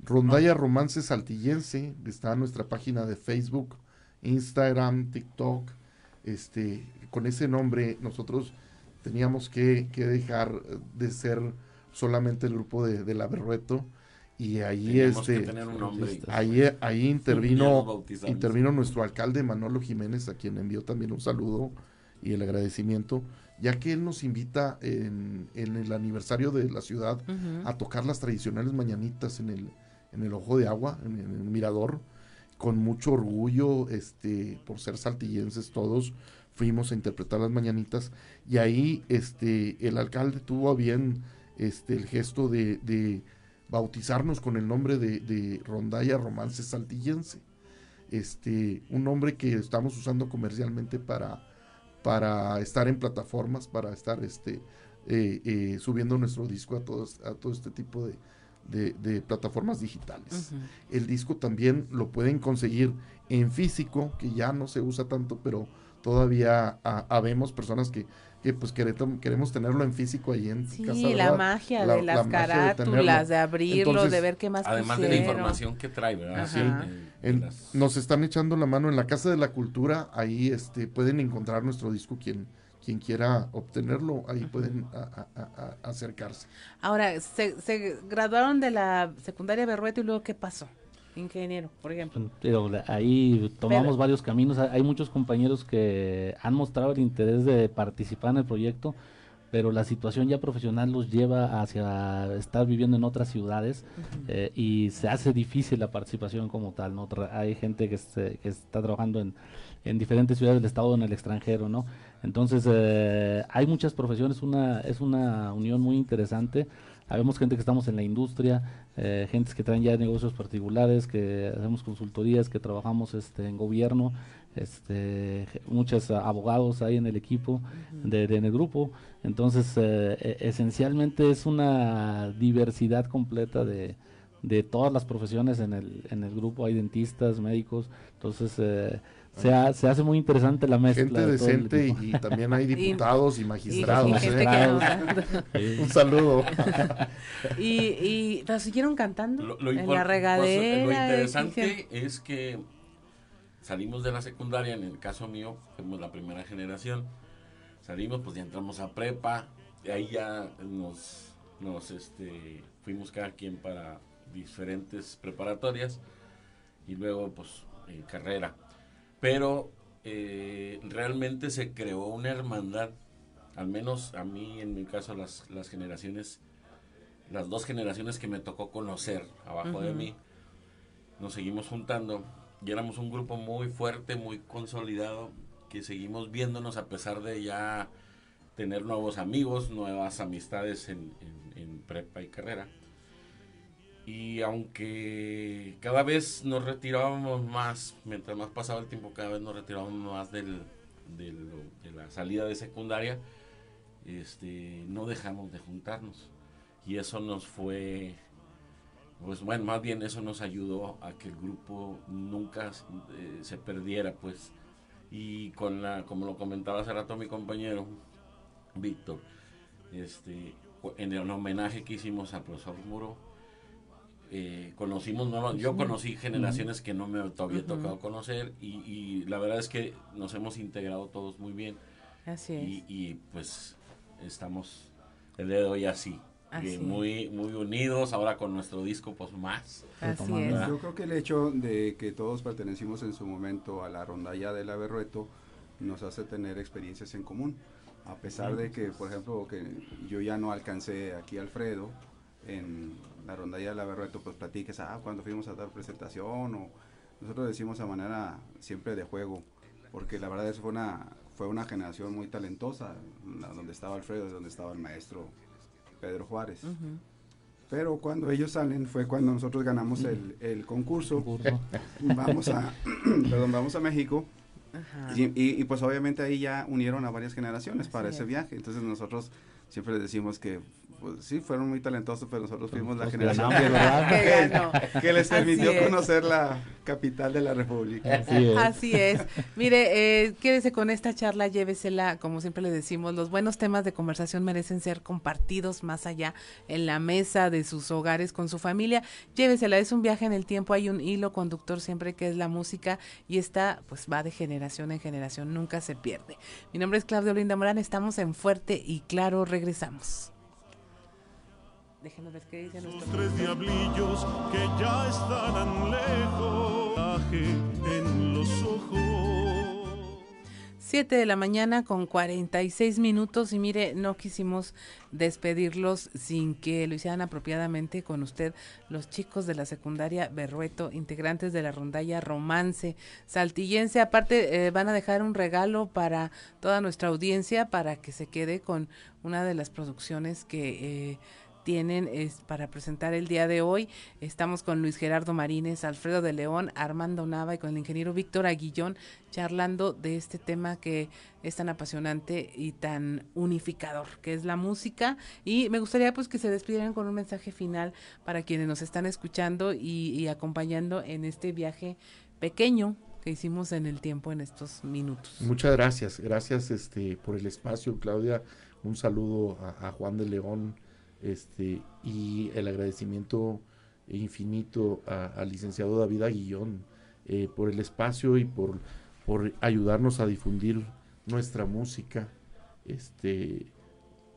Rondalla Romance Saltillense está en nuestra página de Facebook Instagram TikTok este con ese nombre nosotros teníamos que, que dejar de ser solamente el grupo de, de la Berrueto y ahí Teníamos que este tener un nombre. ahí ahí intervino intervino nuestro alcalde Manolo Jiménez a quien envió también un saludo y el agradecimiento ya que él nos invita en, en el aniversario de la ciudad a tocar las tradicionales mañanitas en el en el ojo de agua en, el mirador con mucho orgullo este por ser saltillenses todos fuimos a interpretar las mañanitas y ahí este el alcalde tuvo a bien este el gesto de, bautizarnos con el nombre de, de Rondalla Romance Saltillense. Este un nombre que estamos usando comercialmente para para estar en plataformas para estar este eh, eh, subiendo nuestro disco a todos a todo este tipo de, de, de plataformas digitales. El disco también lo pueden conseguir en físico, que ya no se usa tanto, pero todavía ha- habemos personas que, que pues quere- queremos tenerlo en físico ahí en Sí, casa. la ¿verdad? magia La- de la las magia de carátulas, de, tenerlo. abrirlo, Entonces, de ver qué más Además de la información que trae, ¿verdad? Sí, en- En- en las- nos están echando la mano en la Casa de la Cultura, ahí este, pueden encontrar nuestro disco quien, quien quiera obtenerlo, ahí pueden a- a- a- a- acercarse. Ahora, se, se graduaron de la secundaria Berrueto y luego, ¿qué pasó? Ingeniero, por ejemplo. Pero la- ahí tomamos Pero- varios caminos. Hay muchos compañeros que han mostrado el interés de participar en el proyecto, pero la situación ya profesional los lleva hacia estar viviendo en otras ciudades eh, y se hace difícil la participación como tal. ¿no? Tra- hay gente que, se- que está trabajando en, en diferentes ciudades del estado o en el extranjero, ¿no? Entonces, eh, hay muchas profesiones, una, es una unión muy interesante. Habemos gente que estamos en la industria, eh, gentes que traen ya negocios particulares, que hacemos consultorías, que trabajamos este, en gobierno, este, muchos abogados hay en el equipo, de, de- en el grupo. Entonces, eh, e- esencialmente es una diversidad completa de, de todas las profesiones en el, en el grupo. Hay dentistas, médicos, entonces eh, se, ha- se hace muy interesante la mezcla. Gente de decente y, y también hay diputados y, magistrados. y ¿eh? Un saludo. y, y ¿pero siguieron cantando Lo, lo en la pues, regadera. lo interesante es que salimos de la secundaria, en el caso mío, fuimos la primera generación. Salimos, pues ya entramos a prepa, de ahí ya nos, nos este, fuimos cada quien para diferentes preparatorias y luego pues en carrera. Pero eh, realmente se creó una hermandad, al menos a mí en mi caso las, las generaciones, las dos generaciones que me tocó conocer abajo de mí, nos seguimos juntando y éramos un grupo muy fuerte, muy consolidado, que seguimos viéndonos a pesar de ya tener nuevos amigos, nuevas amistades en, en- en prepa y carrera. Y aunque cada vez nos retirábamos más, mientras más pasaba el tiempo, cada vez nos retirábamos más de la salida de secundaria, este, no dejamos de juntarnos. Y eso nos fue, pues bueno, más bien eso nos ayudó a que el grupo nunca eh, se perdiera, pues. Y con la, como lo comentaba hace rato mi compañero, Víctor, este, en el homenaje que hicimos al profesor Muro, eh, conocimos nuevas, yo conocí generaciones que no me había Ujú. tocado conocer y, y la verdad es que nos hemos integrado todos muy bien. Así es. Y, y, pues estamos el día de hoy así, Así es. muy, muy unidos, ahora con nuestro disco pues más. ¿verdad? Yo creo que el hecho de que todos pertenecimos en su momento a la rondalla del Averrueto nos hace tener experiencias en común. A pesar de que, por ejemplo, que yo ya no alcancé aquí a Alfredo en la rondalla del Averrueto, pues platiques, ah, cuando fuimos a dar presentación o nosotros decimos a manera siempre de juego, porque la verdad es fue una fue una generación muy talentosa, la- donde estaba Alfredo, donde estaba el maestro Pedro Juárez. Pero cuando ellos salen fue cuando nosotros ganamos el, el concurso. vamos a perdón, vamos a México. Y, y- y, pues obviamente ahí ya unieron a varias generaciones para ese es. viaje. Entonces nosotros siempre les decimos que pues, sí, fueron muy talentosos, pero nosotros fuimos la generación que, Que ganó. que les permitió conocer la capital de la República. Así es. Mire, eh, quédese con esta charla, llévesela, como siempre le decimos, los buenos temas de conversación merecen ser compartidos más allá en la mesa de sus hogares con su familia. Llévesela, es un viaje en el tiempo, hay un hilo conductor siempre que es la música y esta pues va de generación en generación, nunca se pierde. Mi nombre es Claudio Linda Morán, estamos en Fuerte y Claro, regresamos. Déjenme ver qué dice nuestro Tres diablillos que ya estarán lejos, en los ojos. 7 de la mañana con 46 minutos y mire, no quisimos despedirlos sin que lo hicieran apropiadamente con usted los chicos de la secundaria Berrueto, integrantes de la rondalla Romance Saltillense. Aparte, eh, van a dejar un regalo para toda nuestra audiencia para que se quede con una de las producciones que... eh, tienen es para presentar el día de hoy. Estamos con Luis Gerardo Marínez, Alfredo de León, Armando Nava y con el ingeniero Víctor Aguillón charlando de este tema que es tan apasionante y tan unificador, que es la música. Y me gustaría pues que se despidieran con un mensaje final para quienes nos están escuchando y, acompañando en este viaje pequeño que hicimos en el tiempo en estos minutos. Muchas gracias, gracias este por el espacio, Claudia. Un saludo a Juan de León, este, y el agradecimiento infinito al licenciado David Aguillón eh, por el espacio y por, por ayudarnos a difundir nuestra música. Este,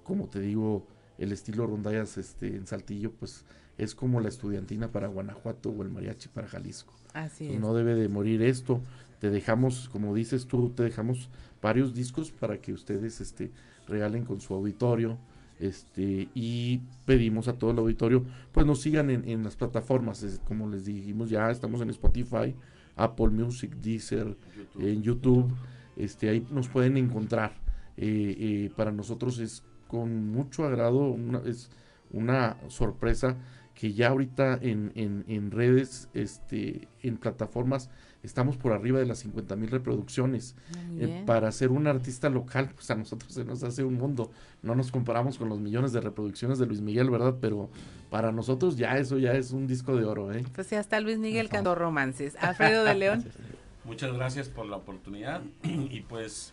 como te digo, el estilo rondallas este, en Saltillo, pues es como la estudiantina para Guanajuato o el mariachi para Jalisco. Así Pues es. No debe de morir esto. Te dejamos, como dices tú, te dejamos varios discos para que ustedes este, regalen con su auditorio. Este, y pedimos a todo el auditorio, pues nos sigan en, en las plataformas, es- como les dijimos ya, estamos en Spotify, Apple Music, Deezer, en YouTube, este, ahí nos pueden encontrar. Eh, eh, para nosotros es con mucho agrado, una, es una sorpresa que ya ahorita en, en, en redes, este, en plataformas, estamos por arriba de las 50 mil reproducciones. Muy Eh, para ser un artista local, pues a nosotros se nos hace un mundo. No nos comparamos con los millones de reproducciones de Luis Miguel, ¿verdad? Pero para nosotros ya eso ya es un disco de oro, ¿eh? Pues ya está Luis Miguel cantó romances. Alfredo de León. Muchas gracias por la oportunidad y pues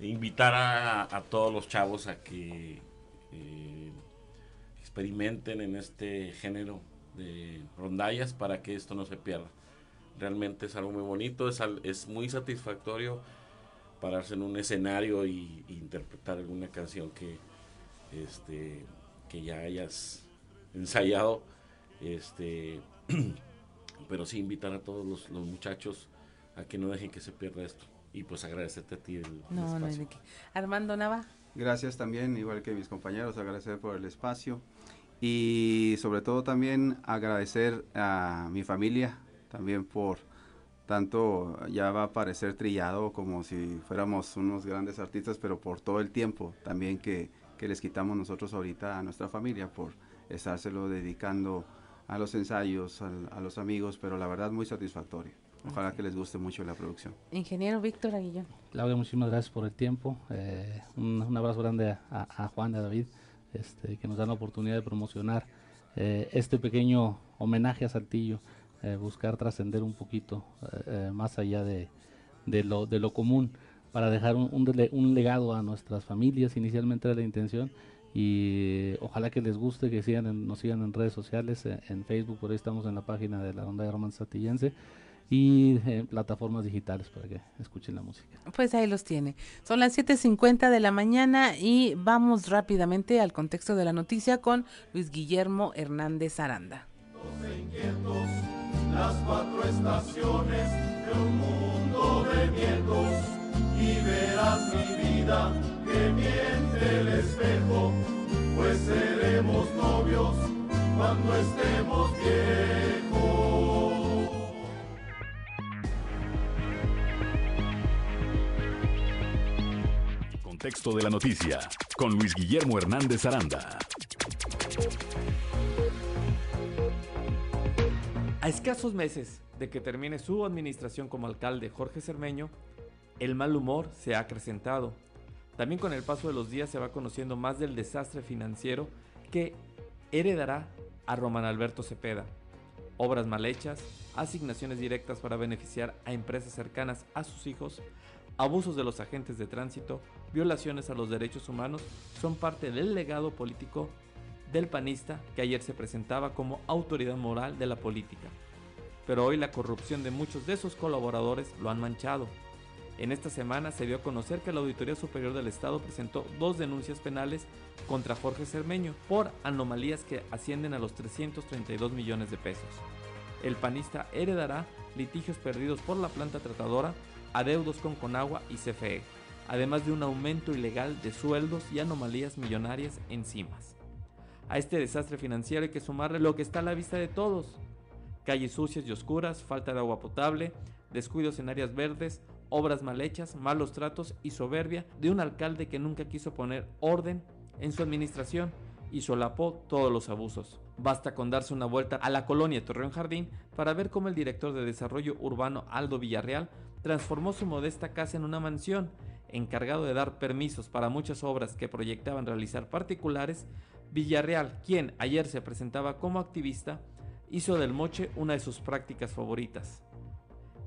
invitar a, a todos los chavos a que eh, experimenten en este género de rondallas para que esto no se pierda. Realmente es algo muy bonito, es, al- es muy satisfactorio pararse en un escenario y, y interpretar alguna canción que, este, que ya hayas ensayado. Este, pero sí invitar a todos los, los muchachos a que no dejen que se pierda esto. Y pues agradecerte a ti el, el No, no hay espacio. de qué. Armando Nava. Gracias también, igual que mis compañeros, agradecer por el espacio y sobre todo también agradecer a mi familia también por tanto, ya va a parecer trillado como si fuéramos unos grandes artistas, pero por todo el tiempo también que, que les quitamos nosotros ahorita a nuestra familia por estárselo dedicando a los ensayos, al- a los amigos, pero la verdad muy satisfactorio. Ojalá que les guste mucho la producción. Ingeniero Víctor Aguillón. Claudia, muchísimas gracias por el tiempo. eh, un, un abrazo grande a, a- a Juan y a David, este, que nos dan la oportunidad de promocionar eh, este pequeño homenaje a Saltillo, eh, buscar trascender un poquito eh, eh, más allá de, de lo, de lo común, para dejar un, un legado a nuestras familias, inicialmente era la intención, y ojalá que les guste, que sigan en- nos sigan en redes sociales, eh, en Facebook, por ahí estamos en la página de la Ronda de Romance Saltillense, y en plataformas digitales para que escuchen la música. Pues ahí los tiene. Son las 7.50 de la mañana y vamos rápidamente al contexto de la noticia con Luis Guillermo Hernández Aranda. Las cuatro estaciones de un mundo de nietos. Y verás mi vida que miente el espejo, pues seremos novios cuando estemos viejos. Contexto de la noticia con Luis Guillermo Hernández Aranda. A escasos meses de que termine su administración como alcalde Jorge Cermeño, el mal humor se ha acrecentado. También con el paso de los días se va conociendo más del desastre financiero que heredará a Román Alberto Cepeda. Obras mal hechas, asignaciones directas para beneficiar a empresas cercanas a sus hijos, abusos de los agentes de tránsito, violaciones a los derechos humanos son parte del legado político del panista que ayer se presentaba como autoridad moral de la política. Pero hoy la corrupción de muchos de sus colaboradores lo han manchado. En esta semana se dio a conocer que la Auditoría Superior del Estado presentó dos denuncias penales contra Jorge Cermeño por anomalías que ascienden a los 332 millones de pesos. El panista heredará litigios perdidos por la planta tratadora, adeudos con Conagua y CFE, además de un aumento ilegal de sueldos y anomalías millonarias en cimas. A este desastre financiero hay que sumarle lo que está a la vista de todos. Calles sucias y oscuras, falta de agua potable, descuidos en áreas verdes, obras mal hechas, malos tratos y soberbia de un alcalde que nunca quiso poner orden en su administración y solapó todos los abusos. Basta con darse una vuelta a la colonia Torreón Jardín para ver cómo el director de desarrollo urbano Aldo Villarreal transformó su modesta casa en una mansión, encargado de dar permisos para muchas obras que proyectaban realizar particulares, Villarreal, quien ayer se presentaba como activista, hizo del moche una de sus prácticas favoritas.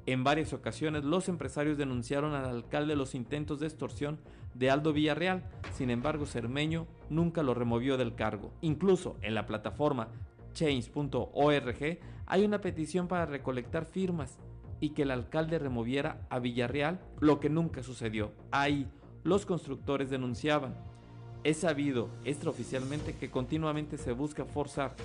En varias ocasiones los empresarios denunciaron al alcalde los intentos de extorsión de Aldo Villarreal, sin embargo Cermeño nunca lo removió del cargo. Incluso en la plataforma change.org hay una petición para recolectar firmas y que el alcalde removiera a Villarreal, lo que nunca sucedió. Ahí los constructores denunciaban. Es sabido extraoficialmente que continuamente se busca forzar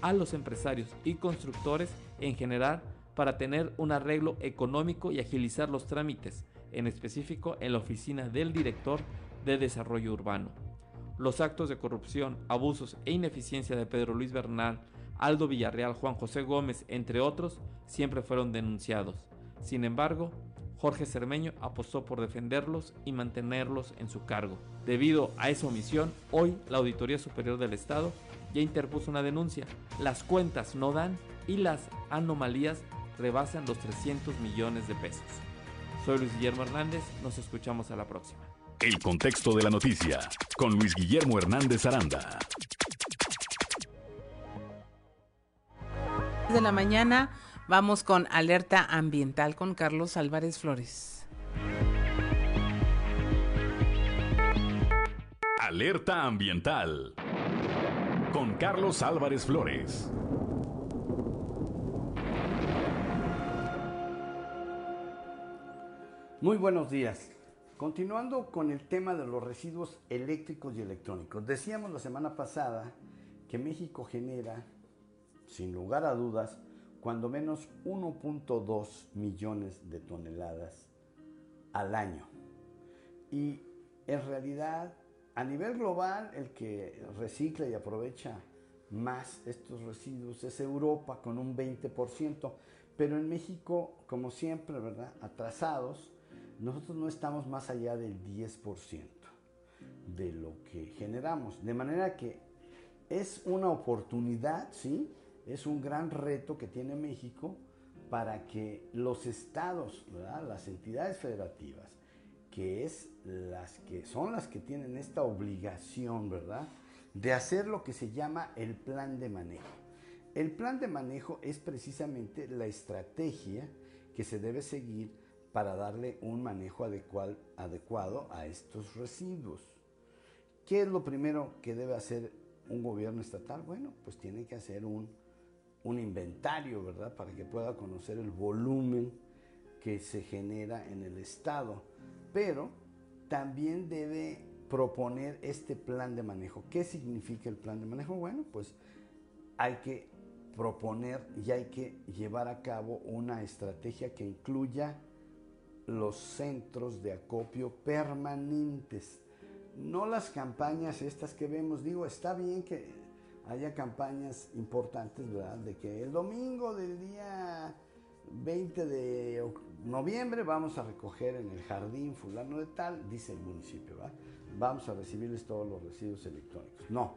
a los empresarios y constructores en general para tener un arreglo económico y agilizar los trámites, en específico en la oficina del director de desarrollo urbano. Los actos de corrupción, abusos e ineficiencia de Pedro Luis Bernal, Aldo Villarreal, Juan José Gómez, entre otros, siempre fueron denunciados. Sin embargo, Jorge Cermeño apostó por defenderlos y mantenerlos en su cargo. Debido a esa omisión, hoy la Auditoría Superior del Estado ya interpuso una denuncia. Las cuentas no dan y las anomalías rebasan los 300 millones de pesos. Soy Luis Guillermo Hernández, nos escuchamos a la próxima. El contexto de la noticia con Luis Guillermo Hernández Aranda. De la mañana vamos con alerta ambiental con Carlos Álvarez Flores. Alerta ambiental con Carlos Álvarez Flores. Muy buenos días. Continuando con el tema de los residuos eléctricos y electrónicos. Decíamos la semana pasada que México genera, sin lugar a dudas, cuando menos 1.2 millones de toneladas al año. Y en realidad, a nivel global, el que recicla y aprovecha más estos residuos es Europa con un 20%, pero en México, como siempre, ¿verdad? Atrasados, nosotros no estamos más allá del 10% de lo que generamos. De manera que es una oportunidad, ¿sí? Es un gran reto que tiene México para que los estados, las entidades federativas, que, es las que son las que tienen esta obligación, ¿verdad? De hacer lo que se llama el plan de manejo. El plan de manejo es precisamente la estrategia que se debe seguir para darle un manejo adecuado, adecuado a estos residuos. ¿Qué es lo primero que debe hacer un gobierno estatal? Bueno, pues tiene que hacer un, un inventario, ¿verdad? Para que pueda conocer el volumen que se genera en el Estado. Pero también debe proponer este plan de manejo. ¿Qué significa el plan de manejo? Bueno, pues hay que proponer y hay que llevar a cabo una estrategia que incluya los centros de acopio permanentes, no las campañas estas que vemos. Digo, está bien que haya campañas importantes. De que el domingo del día 20 de noviembre vamos a recoger en el jardín fulano de tal, dice el municipio, ¿verdad? Vamos a recibirles todos los residuos electrónicos. No,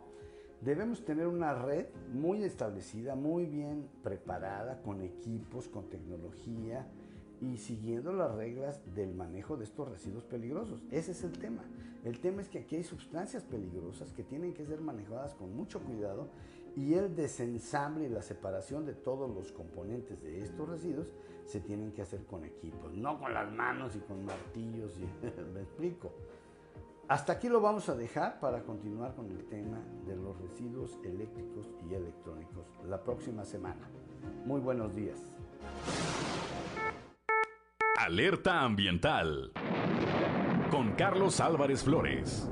debemos tener una red muy establecida, muy bien preparada, con equipos, con tecnología, y siguiendo las reglas del manejo de estos residuos peligrosos. Ese es el tema. El tema es que aquí hay sustancias peligrosas que tienen que ser manejadas con mucho cuidado y el desensamble y la separación de todos los componentes de estos residuos se tienen que hacer con equipos, no con las manos y con martillos. Y, me explico. Hasta aquí lo vamos a dejar para continuar con el tema de los residuos eléctricos y electrónicos la próxima semana. Muy buenos días. Alerta ambiental con Carlos Álvarez Flores.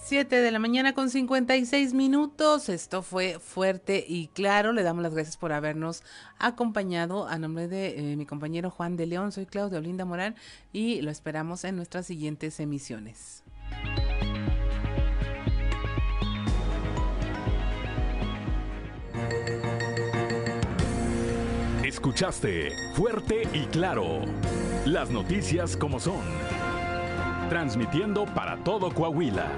Siete de la mañana con 56 minutos. Esto fue fuerte y claro. Le damos las gracias por habernos acompañado. A nombre de eh, mi compañero Juan de León, soy Claudia Olinda Morán y lo esperamos en nuestras siguientes emisiones. Escuchaste Fuerte y Claro. Las noticias como son. Transmitiendo para todo Coahuila.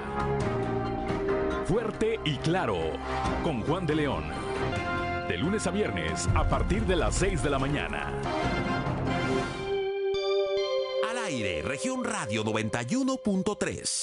Fuerte y claro. Con Juan de León. De lunes a viernes a partir de las 6 de la mañana. Al aire, región radio 91.3.